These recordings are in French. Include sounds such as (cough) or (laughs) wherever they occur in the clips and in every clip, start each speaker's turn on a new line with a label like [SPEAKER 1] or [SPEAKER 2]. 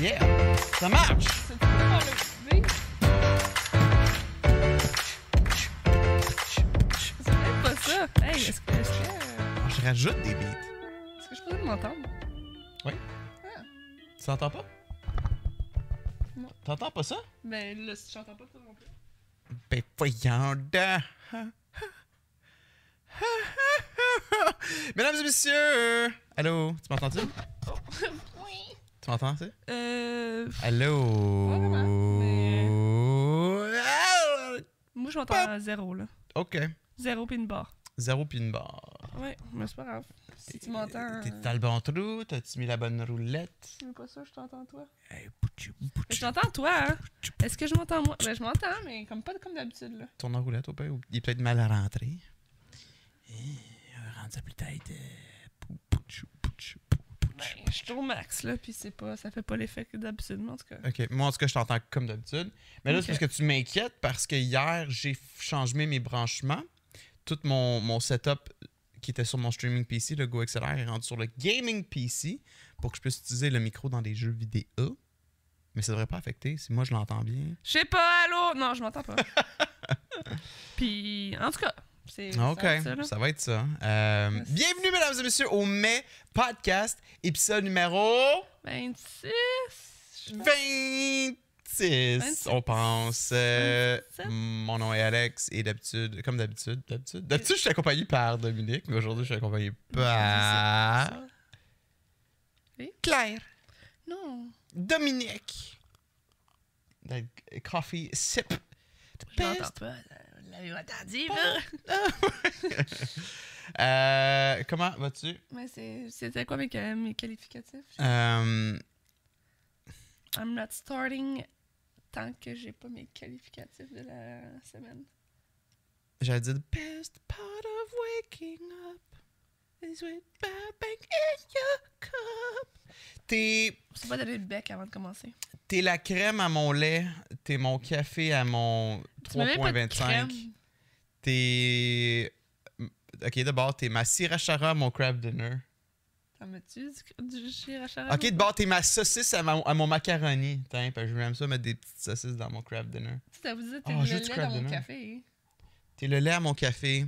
[SPEAKER 1] Yeah! Ça marche!
[SPEAKER 2] C'est pas ça. Hey, est-ce que, est-ce que, euh,
[SPEAKER 1] Je rajoute des beats.
[SPEAKER 2] est-ce que je peux m'entendre?
[SPEAKER 1] Tu t'entends pas?
[SPEAKER 2] Non.
[SPEAKER 1] T'entends pas ça?
[SPEAKER 2] Ben là, si j'entends pas toi non plus.
[SPEAKER 1] Ben voyons donc. (laughs) Mesdames et messieurs! Allô? Tu m'entends-tu? (laughs)
[SPEAKER 2] oui.
[SPEAKER 1] Tu m'entends, tu?
[SPEAKER 2] Euh.
[SPEAKER 1] Allô? Ah!
[SPEAKER 2] Moi, je m'entends à zéro, là.
[SPEAKER 1] Ok.
[SPEAKER 2] Zéro pis une barre.
[SPEAKER 1] Zéro pin bar.
[SPEAKER 2] Ouais, mais c'est pas grave. Si tu m'entends.
[SPEAKER 1] T'es dans le bon trou? T'as-tu mis la bonne roulette?
[SPEAKER 2] C'est pas ça, je t'entends toi?
[SPEAKER 1] Hey, bouchou,
[SPEAKER 2] Mais
[SPEAKER 1] bouchou.
[SPEAKER 2] je t'entends toi, hein? Est-ce que je m'entends moi? Ben, je m'entends, mais comme pas comme d'habitude, là.
[SPEAKER 1] Tourne en roulette au pire. Il est peut-être mal à ça plus tête.
[SPEAKER 2] Ben, je suis au max, là, pis c'est pas. Ça fait pas l'effet que d'habitude, en tout cas.
[SPEAKER 1] Ok, moi en tout cas, je t'entends comme d'habitude. Mais là, c'est parce que tu m'inquiètes parce que hier, j'ai changé mes branchements. Tout mon, mon setup qui était sur mon streaming PC, le Go XLR, est rendu sur le gaming PC pour que je puisse utiliser le micro dans des jeux vidéo. Mais ça devrait pas affecter si moi je l'entends bien.
[SPEAKER 2] Je sais pas, allô? Non, je m'entends pas. (laughs) Puis, en tout cas.
[SPEAKER 1] Ok,
[SPEAKER 2] ça va être ça, là.
[SPEAKER 1] ça va être ça. Euh, bienvenue, mesdames et messieurs, au Mai Podcast, épisode numéro
[SPEAKER 2] 26. je-
[SPEAKER 1] 26,
[SPEAKER 2] 26.
[SPEAKER 1] on pense. Euh,
[SPEAKER 2] 27.
[SPEAKER 1] mon nom est Alex et d'habitude, comme d'habitude, d'habitude, d'habitude, je suis accompagné par Dominique, mais aujourd'hui, je suis accompagné par. Claire,
[SPEAKER 2] Non.
[SPEAKER 1] Dominique. Coffee sip. The best.
[SPEAKER 2] pas. Vous l'avez entendu, là? (laughs)
[SPEAKER 1] Euh, comment vas-tu?
[SPEAKER 2] Mais c'est- c'était quoi mes, mes qualificatifs?
[SPEAKER 1] Euh,
[SPEAKER 2] I'm not starting tant que j'ai pas mes qualificatifs de la semaine.
[SPEAKER 1] J'allais dire, the best part of waking up T'es,
[SPEAKER 2] C'est pas donner le bec avant de commencer.
[SPEAKER 1] t'es la crème à mon lait, t'es mon café à mon
[SPEAKER 2] Tu mets même pas de
[SPEAKER 1] 3.25.
[SPEAKER 2] crème.
[SPEAKER 1] T'es. Ok, d'abord, t'es ma sriracha à mon crab dinner.
[SPEAKER 2] T'en mets-tu du, du chirachara?
[SPEAKER 1] Ok, d'abord, t'es ma saucisse à, ma- à mon macaroni. Tiens, parce que j'aime ça mettre des petites saucisses dans mon crab dinner.
[SPEAKER 2] Ça vous dit, t'es
[SPEAKER 1] Oh,
[SPEAKER 2] le lait dans mon café.
[SPEAKER 1] T'es le lait à mon café.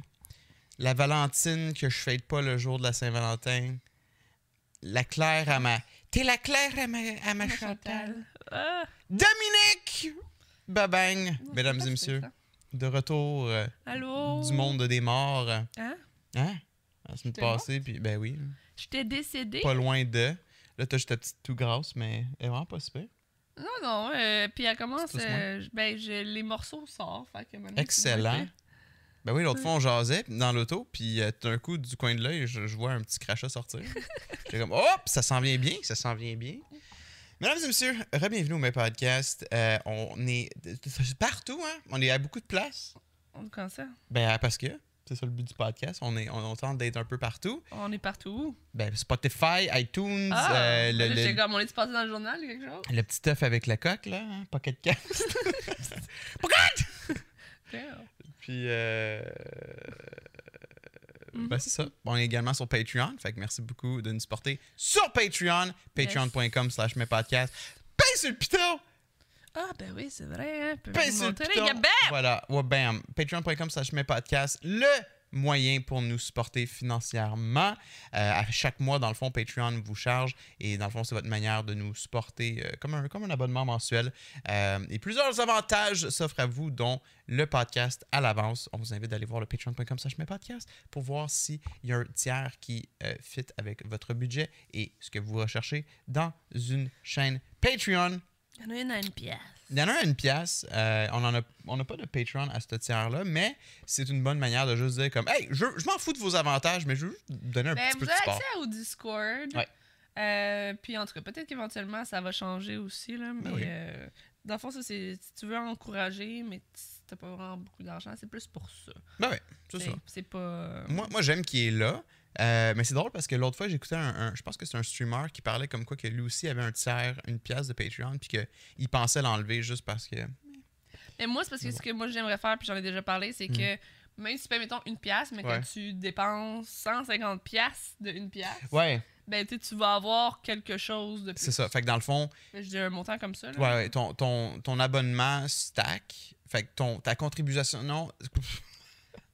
[SPEAKER 1] La Valentine que je fête pas le jour de la Saint-Valentin. La Claire à ma. T'es la Claire à ma, à ma Chantal.
[SPEAKER 2] Ah,
[SPEAKER 1] Dominique! Babang!
[SPEAKER 2] non,
[SPEAKER 1] Mesdames et messieurs, de retour euh,
[SPEAKER 2] Allô?
[SPEAKER 1] du monde des morts.
[SPEAKER 2] Hein?
[SPEAKER 1] Hein? La semaine passée, puis ben oui.
[SPEAKER 2] J'étais décédée?
[SPEAKER 1] Pas loin de. Là, t'as juste ta petite tout grasse, mais elle est vraiment pas super.
[SPEAKER 2] Non, non. euh, puis elle commence. Euh, ben, je- les morceaux sortent. Fait que
[SPEAKER 1] Excellent. Ben oui, l'autre fois, on jasait dans l'auto, puis euh, tout d'un coup, du coin de l'œil, je, je vois un petit crachat sortir. (laughs) J'étais comme, hop, ça s'en vient bien, ça s'en vient bien. Mesdames et messieurs, re-bienvenue au mes podcast. Euh, on est partout, hein? On est à beaucoup de places.
[SPEAKER 2] On comment ça?
[SPEAKER 1] Ben, parce que c'est ça le but du podcast. On, est, on, on tente d'être un peu partout.
[SPEAKER 2] On est partout.
[SPEAKER 1] Ben, Spotify, iTunes,
[SPEAKER 2] Ah!
[SPEAKER 1] euh, le, le-
[SPEAKER 2] comme, on est passé dans le journal ou quelque chose?
[SPEAKER 1] le petit œuf avec la coque, là, hein? Pocket Cast. (laughs) Pocket! Puis, euh,
[SPEAKER 2] Mhm.
[SPEAKER 1] ben, c'est ça. On est également sur Patreon. Fait que merci beaucoup de nous supporter sur Patreon. Patreon.com slash mes podcasts. Paye sur le piton!
[SPEAKER 2] Ah, ben oui, c'est vrai, hein.
[SPEAKER 1] Paye sur le piton! Voilà. Ouais, bam. Patreon.com slash mes podcasts. Le moyen pour nous supporter financièrement. Euh, à chaque mois, dans le fond, Patreon vous charge et dans le fond, c'est votre manière de nous supporter euh, comme, un, comme un abonnement mensuel. Euh, et plusieurs avantages s'offrent à vous, dont le podcast à l'avance. On vous invite d'aller voir le patreon.com slash mes podcasts pour voir s'il y a un tiers qui fit avec votre budget et ce que vous recherchez dans une chaîne Patreon.
[SPEAKER 2] Il y en a une à une pièce.
[SPEAKER 1] Il y en a une pièce. Euh, on n'a on a pas de Patreon à ce tiers-là, mais c'est une bonne manière de juste dire comme Hey, je, je m'en fous de vos avantages, mais je veux juste vous donner un
[SPEAKER 2] Ben,
[SPEAKER 1] petit
[SPEAKER 2] vous
[SPEAKER 1] peu de
[SPEAKER 2] avez
[SPEAKER 1] support.
[SPEAKER 2] accès au Discord.
[SPEAKER 1] Ouais.
[SPEAKER 2] Euh, puis en tout cas, peut-être qu'éventuellement, ça va changer aussi. Là, mais
[SPEAKER 1] Ben oui.
[SPEAKER 2] euh, dans le fond, ça, c'est si tu veux encourager, mais t'as pas vraiment beaucoup d'argent, c'est plus pour ça.
[SPEAKER 1] Ben ouais, c'est ça.
[SPEAKER 2] C'est pas.
[SPEAKER 1] Moi, moi j'aime qu'il est là. Euh, mais c'est drôle parce que l'autre fois, j'écoutais un, un- Je pense que c'est un streamer qui parlait comme quoi que lui aussi avait un tiers, une pièce de Patreon, puis qu'il pensait l'enlever juste parce que.
[SPEAKER 2] Mais moi, c'est parce que ce que moi j'aimerais faire, puis j'en ai déjà parlé, c'est
[SPEAKER 1] Mm.
[SPEAKER 2] que même si tu payes, mettons, une pièce, mais
[SPEAKER 1] Ouais.
[SPEAKER 2] que tu dépenses 150 pièces de une pièce,
[SPEAKER 1] Ouais,
[SPEAKER 2] ben, tu vas avoir quelque chose de plus.
[SPEAKER 1] c'est ça. Fait que dans le fond,
[SPEAKER 2] Je dis un montant comme ça, là.
[SPEAKER 1] ouais, ouais, ton, ton, ton abonnement stack. Fait que ton, ta contribution. Non.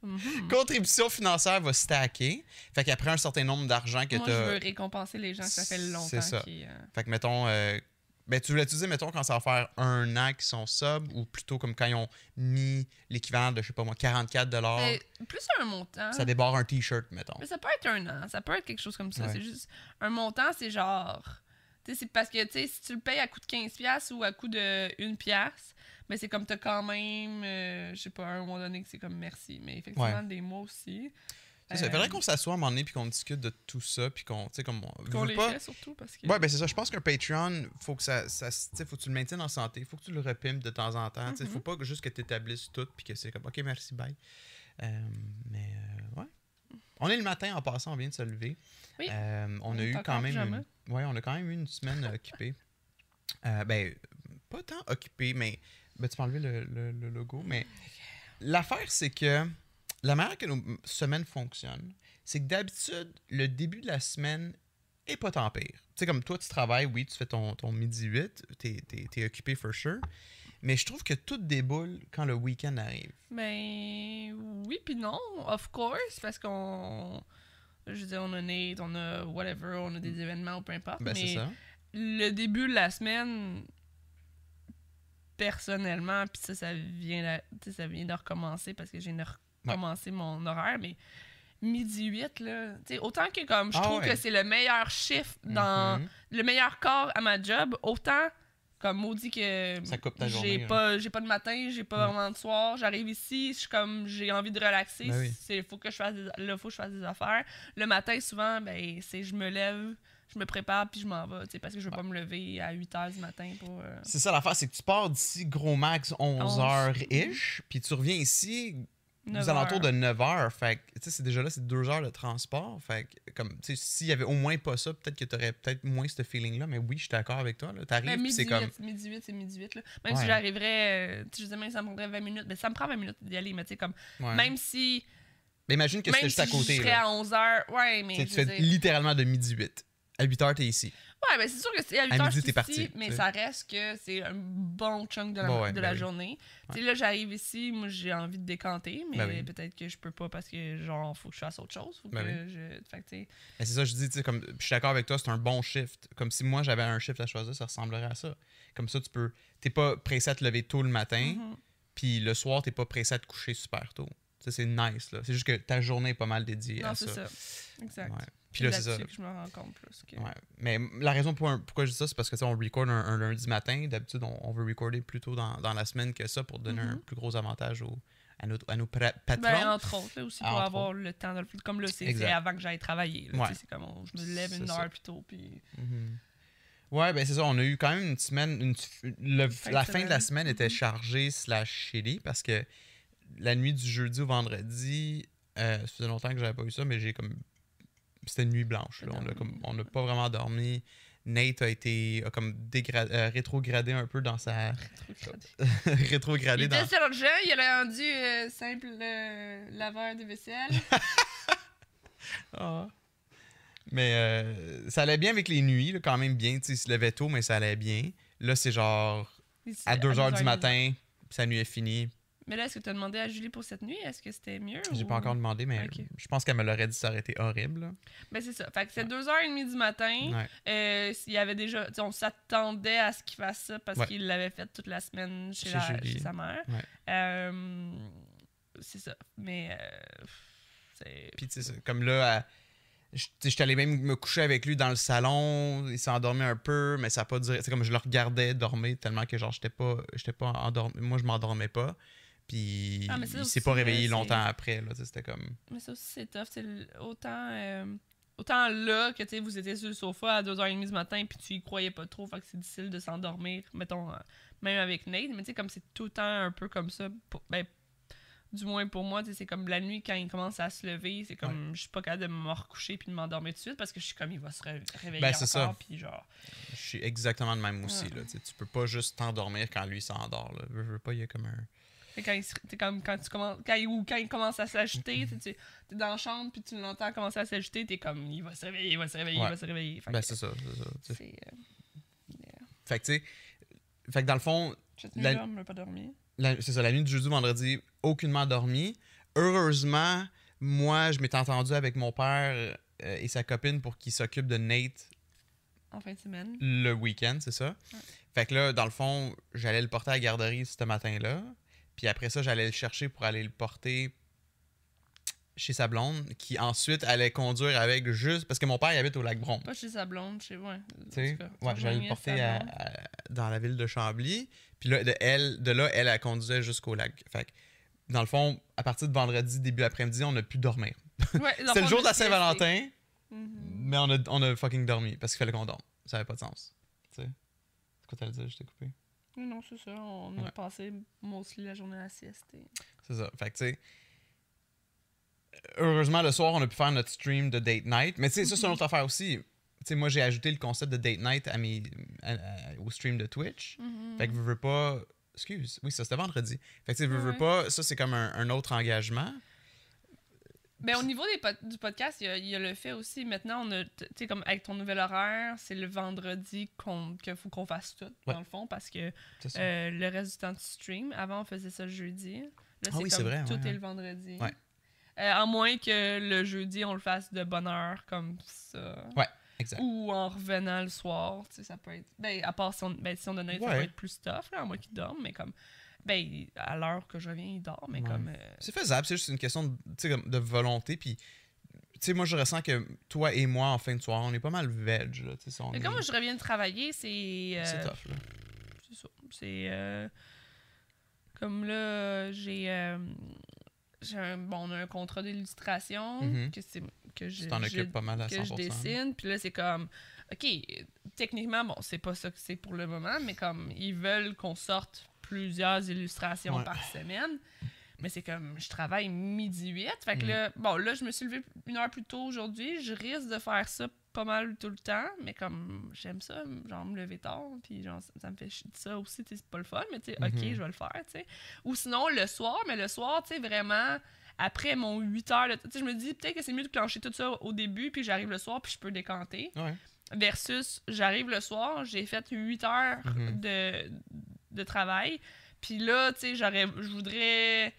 [SPEAKER 2] Mhm.
[SPEAKER 1] Contribution financière va stacker. Fait qu'après un certain nombre d'argent que
[SPEAKER 2] Moi,
[SPEAKER 1] tu
[SPEAKER 2] je veux récompenser les gens ça fait
[SPEAKER 1] C'est
[SPEAKER 2] longtemps
[SPEAKER 1] ça.
[SPEAKER 2] qui... euh,
[SPEAKER 1] Fait que mettons. euh, ben, tu voulais dire, mettons, quand ça va faire un an qu'ils sont sub ou plutôt comme quand ils ont mis l'équivalent de, je sais pas moi, 44
[SPEAKER 2] ben, plus un montant.
[SPEAKER 1] Ça débarre un t-shirt, mettons.
[SPEAKER 2] Mais ça peut être un an, ça peut être quelque chose comme ça.
[SPEAKER 1] Ouais.
[SPEAKER 2] C'est juste un montant, c'est genre. C'est parce que tu sais, si tu le payes à coût de 15$ ou à coût de 1$, mais c'est comme t'as quand même, euh, je sais pas, à un moment donné que c'est comme merci. Mais effectivement,
[SPEAKER 1] Ouais.
[SPEAKER 2] des mois aussi.
[SPEAKER 1] Ça.
[SPEAKER 2] Euh,
[SPEAKER 1] Il faudrait qu'on s'assoie à un moment donné puis qu'on discute de tout ça puis qu'on, tu sais, comme. on-
[SPEAKER 2] Qu'on
[SPEAKER 1] veux
[SPEAKER 2] les
[SPEAKER 1] pas-
[SPEAKER 2] fait surtout parce que.
[SPEAKER 1] Ouais, ben c'est ça. Je pense qu'un Patreon, faut que ça, faut que tu le maintiennes en santé, faut que tu le repimpes de temps en temps. tu sais. Faut pas que- juste que tu établisses tout puis que c'est comme, ok, merci, bye. Euh, mais euh, ouais. On est le matin en passant, on vient de se lever.
[SPEAKER 2] Oui.
[SPEAKER 1] Euh, on,
[SPEAKER 2] On
[SPEAKER 1] a eu quand même.
[SPEAKER 2] pyjama.
[SPEAKER 1] Une, ouais, on a quand même eu une semaine (laughs) occupée. Euh, ben, pas tant occupée, mais. Ben, tu peux enlever le, le- le logo, mais. L'affaire, c'est que la manière que nos semaines fonctionnent, c'est que d'habitude, le début de la semaine est pas tant pire. Tu sais, comme toi, tu travailles, oui, tu fais ton, ton midi 8, t'es, t'es, t'es occupé for sure. Mais je trouve que tout déboule quand le week-end arrive.
[SPEAKER 2] Ben oui puis non, of course, parce qu'on. Je veux dire, on a Nate, on a whatever, on a des événements ou peu importe.
[SPEAKER 1] Ben,
[SPEAKER 2] mais
[SPEAKER 1] c'est ça.
[SPEAKER 2] le début de la semaine, personnellement, puis ça, ça vient, de, ça vient de recommencer parce que j'ai de recommencer mon horaire, mais midi 8, là, tu sais, autant que comme je
[SPEAKER 1] Ah
[SPEAKER 2] trouve
[SPEAKER 1] ouais.
[SPEAKER 2] que c'est le meilleur chiffre dans
[SPEAKER 1] Mhm.
[SPEAKER 2] le meilleur corps à ma job, autant comme maudit que
[SPEAKER 1] Ça coupe ta
[SPEAKER 2] j'ai
[SPEAKER 1] journée,
[SPEAKER 2] pas j'ai pas de matin, j'ai pas
[SPEAKER 1] Mm.
[SPEAKER 2] vraiment de soir, j'arrive ici, je suis comme j'ai envie de relaxer,
[SPEAKER 1] Ben oui.
[SPEAKER 2] c'est faut que je fasse des, là faut que je fasse des affaires. Le matin souvent ben c'est je me lève, je me prépare puis je m'en vais, parce que je veux pas me lever à 8 h du matin pour euh,
[SPEAKER 1] C'est ça l'affaire, c'est que tu pars d'ici gros max 11h-ish, puis tu reviens ici
[SPEAKER 2] 9
[SPEAKER 1] aux alentours
[SPEAKER 2] heures.
[SPEAKER 1] de 9h. Fait que, tu sais, c'est déjà là, c'est 2 heures de transport. Fait que, comme, tu sais, s'il y avait au moins pas ça, peut-être que tu aurais peut-être moins ce feeling-là. Mais oui, je suis d'accord avec toi. là. T'arrives,
[SPEAKER 2] Ben,
[SPEAKER 1] c'est comme.
[SPEAKER 2] 8, midi 8, c'est midi 8 là. Même
[SPEAKER 1] Ouais.
[SPEAKER 2] si j'arriverais euh, tu sais, ça me prendrait 20 minutes, mais ça me prend 20 minutes d'y aller, mais tu sais comme
[SPEAKER 1] Ouais.
[SPEAKER 2] même si
[SPEAKER 1] Mais imagine que c'était
[SPEAKER 2] même
[SPEAKER 1] juste à
[SPEAKER 2] si
[SPEAKER 1] côté.
[SPEAKER 2] je serais
[SPEAKER 1] là.
[SPEAKER 2] à 11 h ouais, mais
[SPEAKER 1] Tu fais littéralement de midi 8. À 8h, t'es ici.
[SPEAKER 2] Ouais, ben c'est sûr que c'est à 8
[SPEAKER 1] À
[SPEAKER 2] heures,
[SPEAKER 1] midi, t'es parti,
[SPEAKER 2] mais ça reste que c'est un bon chunk de la,
[SPEAKER 1] Bon, ouais,
[SPEAKER 2] de
[SPEAKER 1] ben
[SPEAKER 2] la
[SPEAKER 1] oui.
[SPEAKER 2] journée. Tu sais, là, j'arrive ici, moi, j'ai envie de décanter, mais
[SPEAKER 1] Ben oui.
[SPEAKER 2] peut-être que je peux pas parce que, genre, faut que je fasse autre chose. Faut que je... Fait que,
[SPEAKER 1] Mais c'est ça, je dis, tu sais, comme, je suis d'accord avec toi, c'est un bon shift. Comme si moi, j'avais un shift à choisir, ça ressemblerait à ça. Comme ça, tu peux. T'es pas pressé à te lever tôt le matin,
[SPEAKER 2] mhm.
[SPEAKER 1] puis le soir, t'es pas pressé à te coucher super tôt. Ça, c'est nice, là. C'est juste que ta journée est pas mal dédiée
[SPEAKER 2] Non,
[SPEAKER 1] à
[SPEAKER 2] c'est
[SPEAKER 1] ça.
[SPEAKER 2] ça. Exact.
[SPEAKER 1] Ouais. Puis là, c'est ça.
[SPEAKER 2] que je me rends compte plus. Que...
[SPEAKER 1] Ouais. Mais la raison pour, pourquoi je dis ça, c'est parce que on record un, un lundi matin. D'habitude, on, on veut recorder plus tôt dans, dans la semaine que ça pour donner un
[SPEAKER 2] Mhm.
[SPEAKER 1] plus gros avantage aux- à nos, à nos patrons.
[SPEAKER 2] Ben, entre autres, là, aussi, pour avoir le temps de le faire. Comme là, c'est avant que j'aille travailler.
[SPEAKER 1] Ouais.
[SPEAKER 2] C'est comme, on- je me lève une
[SPEAKER 1] ça.
[SPEAKER 2] heure plus tôt, puis...
[SPEAKER 1] Mhm. Ouais, ben c'est ça. On a eu quand même une semaine. une- le-
[SPEAKER 2] Fin de
[SPEAKER 1] la fin de la
[SPEAKER 2] semaine.
[SPEAKER 1] semaine était
[SPEAKER 2] Mhm.
[SPEAKER 1] chargée slash shitty parce que la nuit du jeudi au vendredi, euh, ça faisait longtemps que j'avais pas eu ça, mais j'ai comme. C'était une nuit blanche. là. On n'a pas vraiment dormi. Nate a été a comme euh, rétrogradé un peu dans sa
[SPEAKER 2] Trop gradé. (laughs)
[SPEAKER 1] rétrogradé
[SPEAKER 2] Il
[SPEAKER 1] dans
[SPEAKER 2] était sergent, il a rendu euh, simple euh, laveur de vaisselle. (laughs)
[SPEAKER 1] Ah. Mais euh, ça allait bien avec les nuits, là, quand même bien. Il se levait tôt, mais ça allait bien. Là, c'est genre à 2 h du matin, sa nuit est finie.
[SPEAKER 2] Mais là, est-ce que tu as demandé à Julie pour cette nuit? Est-ce que c'était mieux?
[SPEAKER 1] J'ai
[SPEAKER 2] ou-
[SPEAKER 1] pas encore demandé, mais je pense qu'elle me l'aurait dit, ça aurait été horrible.
[SPEAKER 2] Ben, c'est ça. Fait que c'est 2h30 du matin.
[SPEAKER 1] Ouais.
[SPEAKER 2] Euh, il y avait déjà. On s'attendait à ce qu'il fasse ça parce
[SPEAKER 1] Ouais.
[SPEAKER 2] qu'il l'avait fait toute la semaine chez,
[SPEAKER 1] Chez
[SPEAKER 2] la-
[SPEAKER 1] Julie.
[SPEAKER 2] chez sa mère.
[SPEAKER 1] Ouais.
[SPEAKER 2] Euh, c'est ça. Mais. euh.
[SPEAKER 1] Puis, tu sais, c'est comme là, sais, j'étais allé même me coucher avec lui dans le salon. Il s'est endormi un peu, mais ça a pas duré. C'est comme je le regardais dormir tellement que, genre, j'étais pas, j'étais pas endormi. Moi, je m'endormais pas. Puis,
[SPEAKER 2] Ah,
[SPEAKER 1] il s'est pas réveillé
[SPEAKER 2] là, c'est-
[SPEAKER 1] longtemps après. C'était comme.
[SPEAKER 2] Mais ça aussi, c'est tough. Autant. euh, Autant là que tu sais, vous étiez sur le sofa à 2h30 du matin puis tu y croyais pas trop, fait que c'est difficile de s'endormir, mettons, euh, même avec Nate, mais tu sais, comme c'est tout le temps un peu comme ça, pour- ben, du moins pour moi, c'est comme la nuit quand il commence à se lever, c'est comme, je suis pas capable de me recoucher puis de m'endormir tout de suite parce que je suis comme, il va se ré- réveiller
[SPEAKER 1] Ben,
[SPEAKER 2] encore, puis genre,
[SPEAKER 1] Je suis exactement de même aussi.
[SPEAKER 2] Ouais.
[SPEAKER 1] Là, tu peux pas juste t'endormir quand lui s'endort. là. Veux pas, il y a comme un.
[SPEAKER 2] Quand il, comme, quand, tu commences, quand, il, ou quand il commence à s'agiter, tu t'es dans la chambre, puis tu l'entends commencer à s'agiter, t'es comme, il va se réveiller, il va se réveiller, il va se réveiller. Fait
[SPEAKER 1] Ben, c'est ça. c'est ça,
[SPEAKER 2] euh,
[SPEAKER 1] Fait que, tu sais, fait que dans le fond,
[SPEAKER 2] Cette
[SPEAKER 1] La-
[SPEAKER 2] on pas dormi.
[SPEAKER 1] c'est ça, la nuit du jeudi vendredi, aucunement dormi. Heureusement, moi, je m'étais entendu avec mon père euh, et sa copine pour qu'ils s'occupent de Nate
[SPEAKER 2] En fin de semaine.
[SPEAKER 1] le week-end, c'est ça? Fait que là, dans le fond, j'allais le porter à la garderie ce matin-là. Puis après ça, j'allais le chercher pour aller le porter chez sa blonde, qui ensuite allait conduire avec juste. Parce que mon père, il habite au lac Bron.
[SPEAKER 2] Pas chez sa blonde, chez. Ouais.
[SPEAKER 1] Tu sais, ouais, j'allais le porter à- à- dans la ville de Chambly. Puis là, de, elle, de là, elle, elle conduisait jusqu'au lac. Fait que, dans le fond, à partir de vendredi, début après-midi, on a pu dormir.
[SPEAKER 2] Ouais, (laughs)
[SPEAKER 1] C'était le jour de la Saint-Valentin.
[SPEAKER 2] Mhm.
[SPEAKER 1] mais on a, on a fucking dormi parce qu'il fallait qu'on dorme. Ça avait pas de sens. Tu sais. C'est quoi t'allais dire? Je t'ai coupé.
[SPEAKER 2] Non, c'est ça. On
[SPEAKER 1] Ouais.
[SPEAKER 2] a passé mostly la journée à la sieste.
[SPEAKER 1] C'est ça. Fait que, tu sais. Heureusement, le soir, on a pu faire notre stream de date night. Mais, tu sais, ça, c'est une autre affaire aussi. Tu sais, moi, j'ai ajouté le concept de date night à mes, à- à- au stream de Twitch.
[SPEAKER 2] Mhm.
[SPEAKER 1] Fait que veux, veux pas. Excuse, oui, ça c'était vendredi. Fait que tu sais, veux, pas, ça c'est comme un, un autre engagement.
[SPEAKER 2] Ben, au niveau des pod- du podcast, il y, a, il y a le fait aussi, maintenant, on a, tu sais, comme avec ton nouvel horaire, c'est le vendredi qu'on, qu'il faut qu'on fasse tout,
[SPEAKER 1] Ouais.
[SPEAKER 2] dans le fond, parce que euh, le reste du temps, tu stream. Avant, on faisait ça le jeudi. Là,
[SPEAKER 1] Ah
[SPEAKER 2] c'est
[SPEAKER 1] oui, c'est
[SPEAKER 2] comme
[SPEAKER 1] vrai,
[SPEAKER 2] tout
[SPEAKER 1] ouais,
[SPEAKER 2] est
[SPEAKER 1] ouais.
[SPEAKER 2] le vendredi.
[SPEAKER 1] Ouais.
[SPEAKER 2] Euh, à moins que le jeudi, on le fasse de bonne heure, comme ça.
[SPEAKER 1] Ouais, exact.
[SPEAKER 2] Ou en revenant le soir, tu sais, ça peut être... Ben, à part si on, ben, si on donne ça peut être plus tough, là, à moins qu'il dorme, mais comme... Ben, à l'heure que je reviens, il dort, mais
[SPEAKER 1] Ouais.
[SPEAKER 2] comme... euh,
[SPEAKER 1] C'est faisable, c'est juste une question de, tu sais, comme de volonté. Puis, tu sais, moi je ressens que toi et moi en fin de soirée, on est pas mal veg. Là, tu sais, si on
[SPEAKER 2] Mais
[SPEAKER 1] est-
[SPEAKER 2] comme moi, je reviens de travailler, c'est. euh,
[SPEAKER 1] C'est tough. Là.
[SPEAKER 2] C'est ça. C'est. euh, comme là, j'ai. euh, un, bon, on a un contrat d'illustration
[SPEAKER 1] Mhm.
[SPEAKER 2] que c'est que je,
[SPEAKER 1] Tu t'en
[SPEAKER 2] je-
[SPEAKER 1] occupes pas mal à
[SPEAKER 2] que
[SPEAKER 1] 100%.
[SPEAKER 2] je dessine. Puis là, c'est comme. Ok, techniquement, bon, c'est pas ça que c'est pour le moment, mais comme ils veulent qu'on sorte plusieurs illustrations
[SPEAKER 1] Ouais.
[SPEAKER 2] par semaine. Mais c'est comme, je travaille midi 8. Fait que là, bon, là, je me suis levé une heure plus tôt aujourd'hui. Je risque de faire ça pas mal tout le temps. Mais comme, j'aime ça, genre, me lever tard. Puis, genre, ça, ça me fait chier de ça aussi. C'est pas le fun, mais tu sais, ok,
[SPEAKER 1] Mhm.
[SPEAKER 2] je vais le faire, tu sais. Ou sinon, le soir, mais le soir, tu sais, vraiment, après mon 8 heures, de- tu sais, je me dis peut-être que c'est mieux de clencher tout ça au début. Puis, j'arrive le soir, puis je peux décanter.
[SPEAKER 1] Ouais.
[SPEAKER 2] Versus, j'arrive le soir, j'ai fait 8 heures
[SPEAKER 1] Mhm.
[SPEAKER 2] de, de travail. Puis là, tu sais, j'aurais, je voudrais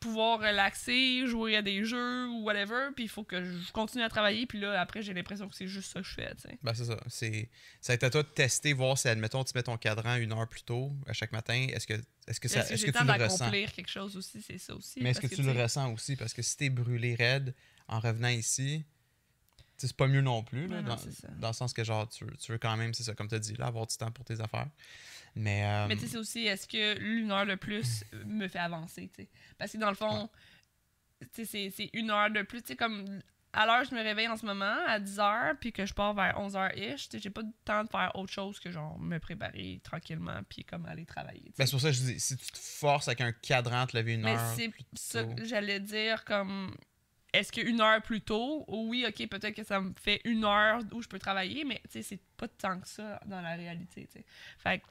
[SPEAKER 2] pouvoir relaxer, jouer à des jeux ou whatever. Puis il faut que je continue à travailler. Puis là, après, j'ai l'impression que c'est juste ça que je fais, tu sais.
[SPEAKER 1] Ben, c'est ça. C'est, ça va être à toi de tester, voir si, admettons, tu mets ton cadran une heure plus tôt à chaque matin. Est-ce que, est-ce que, ça,
[SPEAKER 2] Est-ce que j'ai
[SPEAKER 1] tu le ressens?
[SPEAKER 2] quelque chose aussi, c'est ça aussi.
[SPEAKER 1] Mais est-ce que tu le ressens aussi? Parce que si t'es brûlé raide en revenant ici, c'est pas mieux non plus. là,
[SPEAKER 2] non,
[SPEAKER 1] dans, le sens que, genre, tu, veux- tu veux quand même, c'est ça, comme tu as dit, là, avoir du temps pour tes affaires. Mais, euh,
[SPEAKER 2] Mais tu sais, c'est aussi, est-ce que l'une heure de plus me fait avancer, tu sais? Parce que dans le fond, tu sais, c'est- une heure de plus, tu sais, comme à l'heure je me réveille en ce moment, à 10h, puis que je pars vers 11h-ish, tu sais, j'ai pas le temps de faire autre chose que, genre, me préparer tranquillement, puis comme aller travailler,
[SPEAKER 1] ben, c'est pour ça que je dis, si tu te forces avec un cadran à te lever une
[SPEAKER 2] Mais
[SPEAKER 1] heure.
[SPEAKER 2] c'est ça que j'allais dire, comme... Est-ce qu'une heure plus tôt, oui, ok, peut-être que ça me fait une heure où je peux travailler, mais tu sais, c'est pas tant que ça dans la réalité, tu sais. Fait que,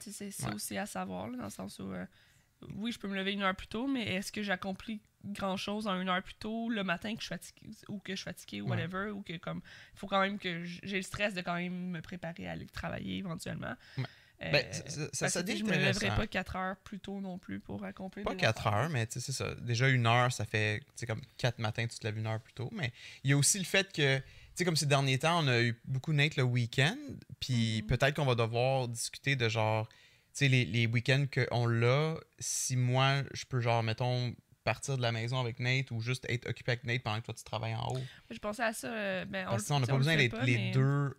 [SPEAKER 2] tu sais, c'est
[SPEAKER 1] Ouais.
[SPEAKER 2] aussi à savoir, là, dans le sens où, euh, oui, je peux me lever une heure plus tôt, mais est-ce que j'accomplis grand-chose en une heure plus tôt le matin que je suis fatiguée, ou que je suis fatiguée, ou
[SPEAKER 1] Ouais.
[SPEAKER 2] whatever, ou que, comme, il faut quand même que j'ai le stress de quand même me préparer à aller travailler éventuellement.
[SPEAKER 1] Ouais.
[SPEAKER 2] Euh,
[SPEAKER 1] Ben, ça- ça, ça,
[SPEAKER 2] je me lèverai
[SPEAKER 1] intéressant.
[SPEAKER 2] pas 4 heures plus tôt non plus pour accomplir
[SPEAKER 1] Pas
[SPEAKER 2] des
[SPEAKER 1] 4
[SPEAKER 2] affaires.
[SPEAKER 1] heures, mais tu sais, c'est ça. Déjà, une heure, ça fait, comme 4 matins, tu te lèves une heure plus tôt. Mais il y a aussi le fait que, tu sais, comme ces derniers temps, on a eu beaucoup Nate le week-end. Puis
[SPEAKER 2] Mhm.
[SPEAKER 1] peut-être qu'on va devoir discuter de genre, tu sais, les, les week-ends qu'on l'a, si moi, je peux, genre, mettons, partir de la maison avec Nate ou juste être occupé avec Nate pendant que toi, tu travailles en haut.
[SPEAKER 2] Je pensais à ça. euh, ben,
[SPEAKER 1] Parce
[SPEAKER 2] le-
[SPEAKER 1] que on n'a pas besoin les
[SPEAKER 2] mais-
[SPEAKER 1] deux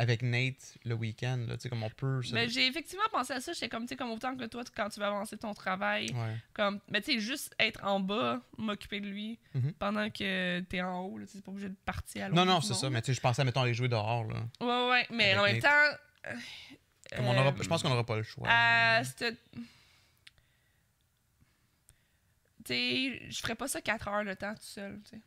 [SPEAKER 1] avec Nate le week-end, là, tu sais, comme on peut. se-
[SPEAKER 2] Ben, j'ai effectivement pensé à ça. J'étais comme, tu sais, comme autant que toi, quand tu vas avancer ton travail,
[SPEAKER 1] Ouais.
[SPEAKER 2] comme, mais tu sais, juste être en bas, m'occuper de lui
[SPEAKER 1] Mhm.
[SPEAKER 2] pendant que t'es en haut, là, tu sais, c'est pas obligé de partir à l'autre
[SPEAKER 1] Non, non, c'est ça. Mais tu sais, je pensais, mettons, les jouer dehors, là.
[SPEAKER 2] Ouais, ouais, mais en même
[SPEAKER 1] Nate.
[SPEAKER 2] temps. euh,
[SPEAKER 1] Comme on aura,
[SPEAKER 2] euh,
[SPEAKER 1] je pense qu'on n'aura pas le choix.
[SPEAKER 2] cette- Tu sais, je ferais pas ça 4 heures le temps tout seul, tu sais.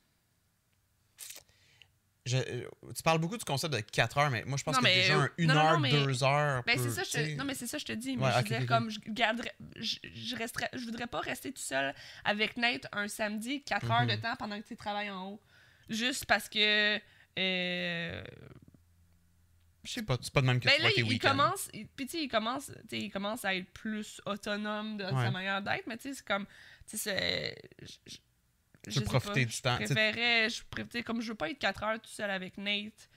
[SPEAKER 1] Je- euh, tu parles beaucoup du concept de 4 heures, mais moi, je pense
[SPEAKER 2] Non,
[SPEAKER 1] que
[SPEAKER 2] mais,
[SPEAKER 1] déjà un
[SPEAKER 2] euh,
[SPEAKER 1] 1
[SPEAKER 2] non, non,
[SPEAKER 1] heure,
[SPEAKER 2] non, mais-
[SPEAKER 1] 2 heures.
[SPEAKER 2] Ben, c'est ça, je non, mais c'est ça, je te dis. Mais
[SPEAKER 1] Ouais,
[SPEAKER 2] je comme, je garderais. Je, je resterais. Je voudrais pas rester tout seul avec Nate un samedi, 4 heures de
[SPEAKER 1] Mhm.
[SPEAKER 2] temps pendant que tu travailles en haut. Juste parce que. Euh... Je sais
[SPEAKER 1] C'est pas, c'est pas de même que
[SPEAKER 2] Ben
[SPEAKER 1] tu
[SPEAKER 2] là,
[SPEAKER 1] vois tes
[SPEAKER 2] il, il
[SPEAKER 1] week-ends.
[SPEAKER 2] commence, il- puis tu sais, il commence, tu sais, il commence à être plus autonome de
[SPEAKER 1] Ouais.
[SPEAKER 2] sa manière d'être, mais tu sais, c'est comme, tu sais, c'est- je-
[SPEAKER 1] veux profiter
[SPEAKER 2] pas,
[SPEAKER 1] du temps.
[SPEAKER 2] Je préférais, je préférais, comme je veux pas être 4 heures tout seul avec Nate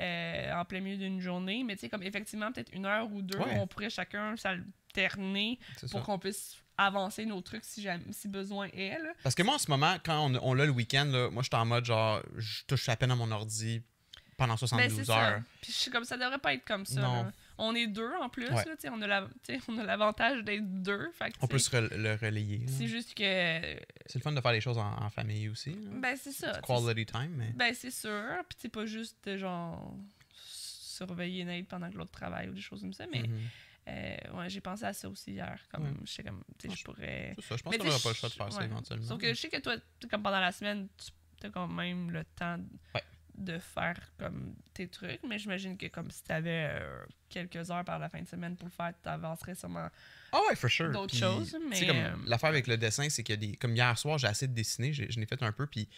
[SPEAKER 2] euh, en plein milieu d'une journée, mais tu sais, comme effectivement, peut-être une heure ou deux,
[SPEAKER 1] Ouais.
[SPEAKER 2] on pourrait chacun s'alterner pour qu'on puisse avancer nos trucs si, si besoin est, là.
[SPEAKER 1] Parce que moi, en ce moment, quand on, on l'a le week-end, moi, je suis en mode genre, je touche à peine à mon ordi pendant
[SPEAKER 2] Ben,
[SPEAKER 1] 72
[SPEAKER 2] c'est ça.
[SPEAKER 1] heures.
[SPEAKER 2] Puis je suis comme ça devrait pas être comme ça.
[SPEAKER 1] Non.
[SPEAKER 2] là. On est deux en plus,
[SPEAKER 1] Ouais.
[SPEAKER 2] là, tu sais, on a la- on a l'avantage d'être deux. Fait que,
[SPEAKER 1] On peut se re- le relayer.
[SPEAKER 2] C'est juste que.
[SPEAKER 1] C'est le fun de faire les choses en, en famille aussi. là.
[SPEAKER 2] Ben, c'est ça.
[SPEAKER 1] Quality time, mais.
[SPEAKER 2] Ben, c'est sûr. Puis, c'est pas juste, euh, genre, surveiller Nate pendant que l'autre travaille ou des choses comme ça. Mais,
[SPEAKER 1] Mhm.
[SPEAKER 2] euh, ouais, j'ai pensé à ça aussi hier. Comme,
[SPEAKER 1] Ouais.
[SPEAKER 2] je sais comme, tu sais, je pourrais.
[SPEAKER 1] C'est ça, je pense qu'on n'aura pas le choix de faire ça éventuellement.
[SPEAKER 2] Sauf que je sais que toi, comme pendant la semaine, tu as quand même le temps
[SPEAKER 1] Ouais.
[SPEAKER 2] De faire comme tes trucs. Mais j'imagine que comme si tu avais quelques heures par la fin de semaine pour le faire, tu avancerais sûrement.
[SPEAKER 1] Ah ouais, for sure.
[SPEAKER 2] d'autres choses, mais,
[SPEAKER 1] comme
[SPEAKER 2] euh,
[SPEAKER 1] l'affaire avec le dessin, c'est a des. Comme hier soir, j'ai assez de dessiner, j'ai- je l'ai fait un peu, puis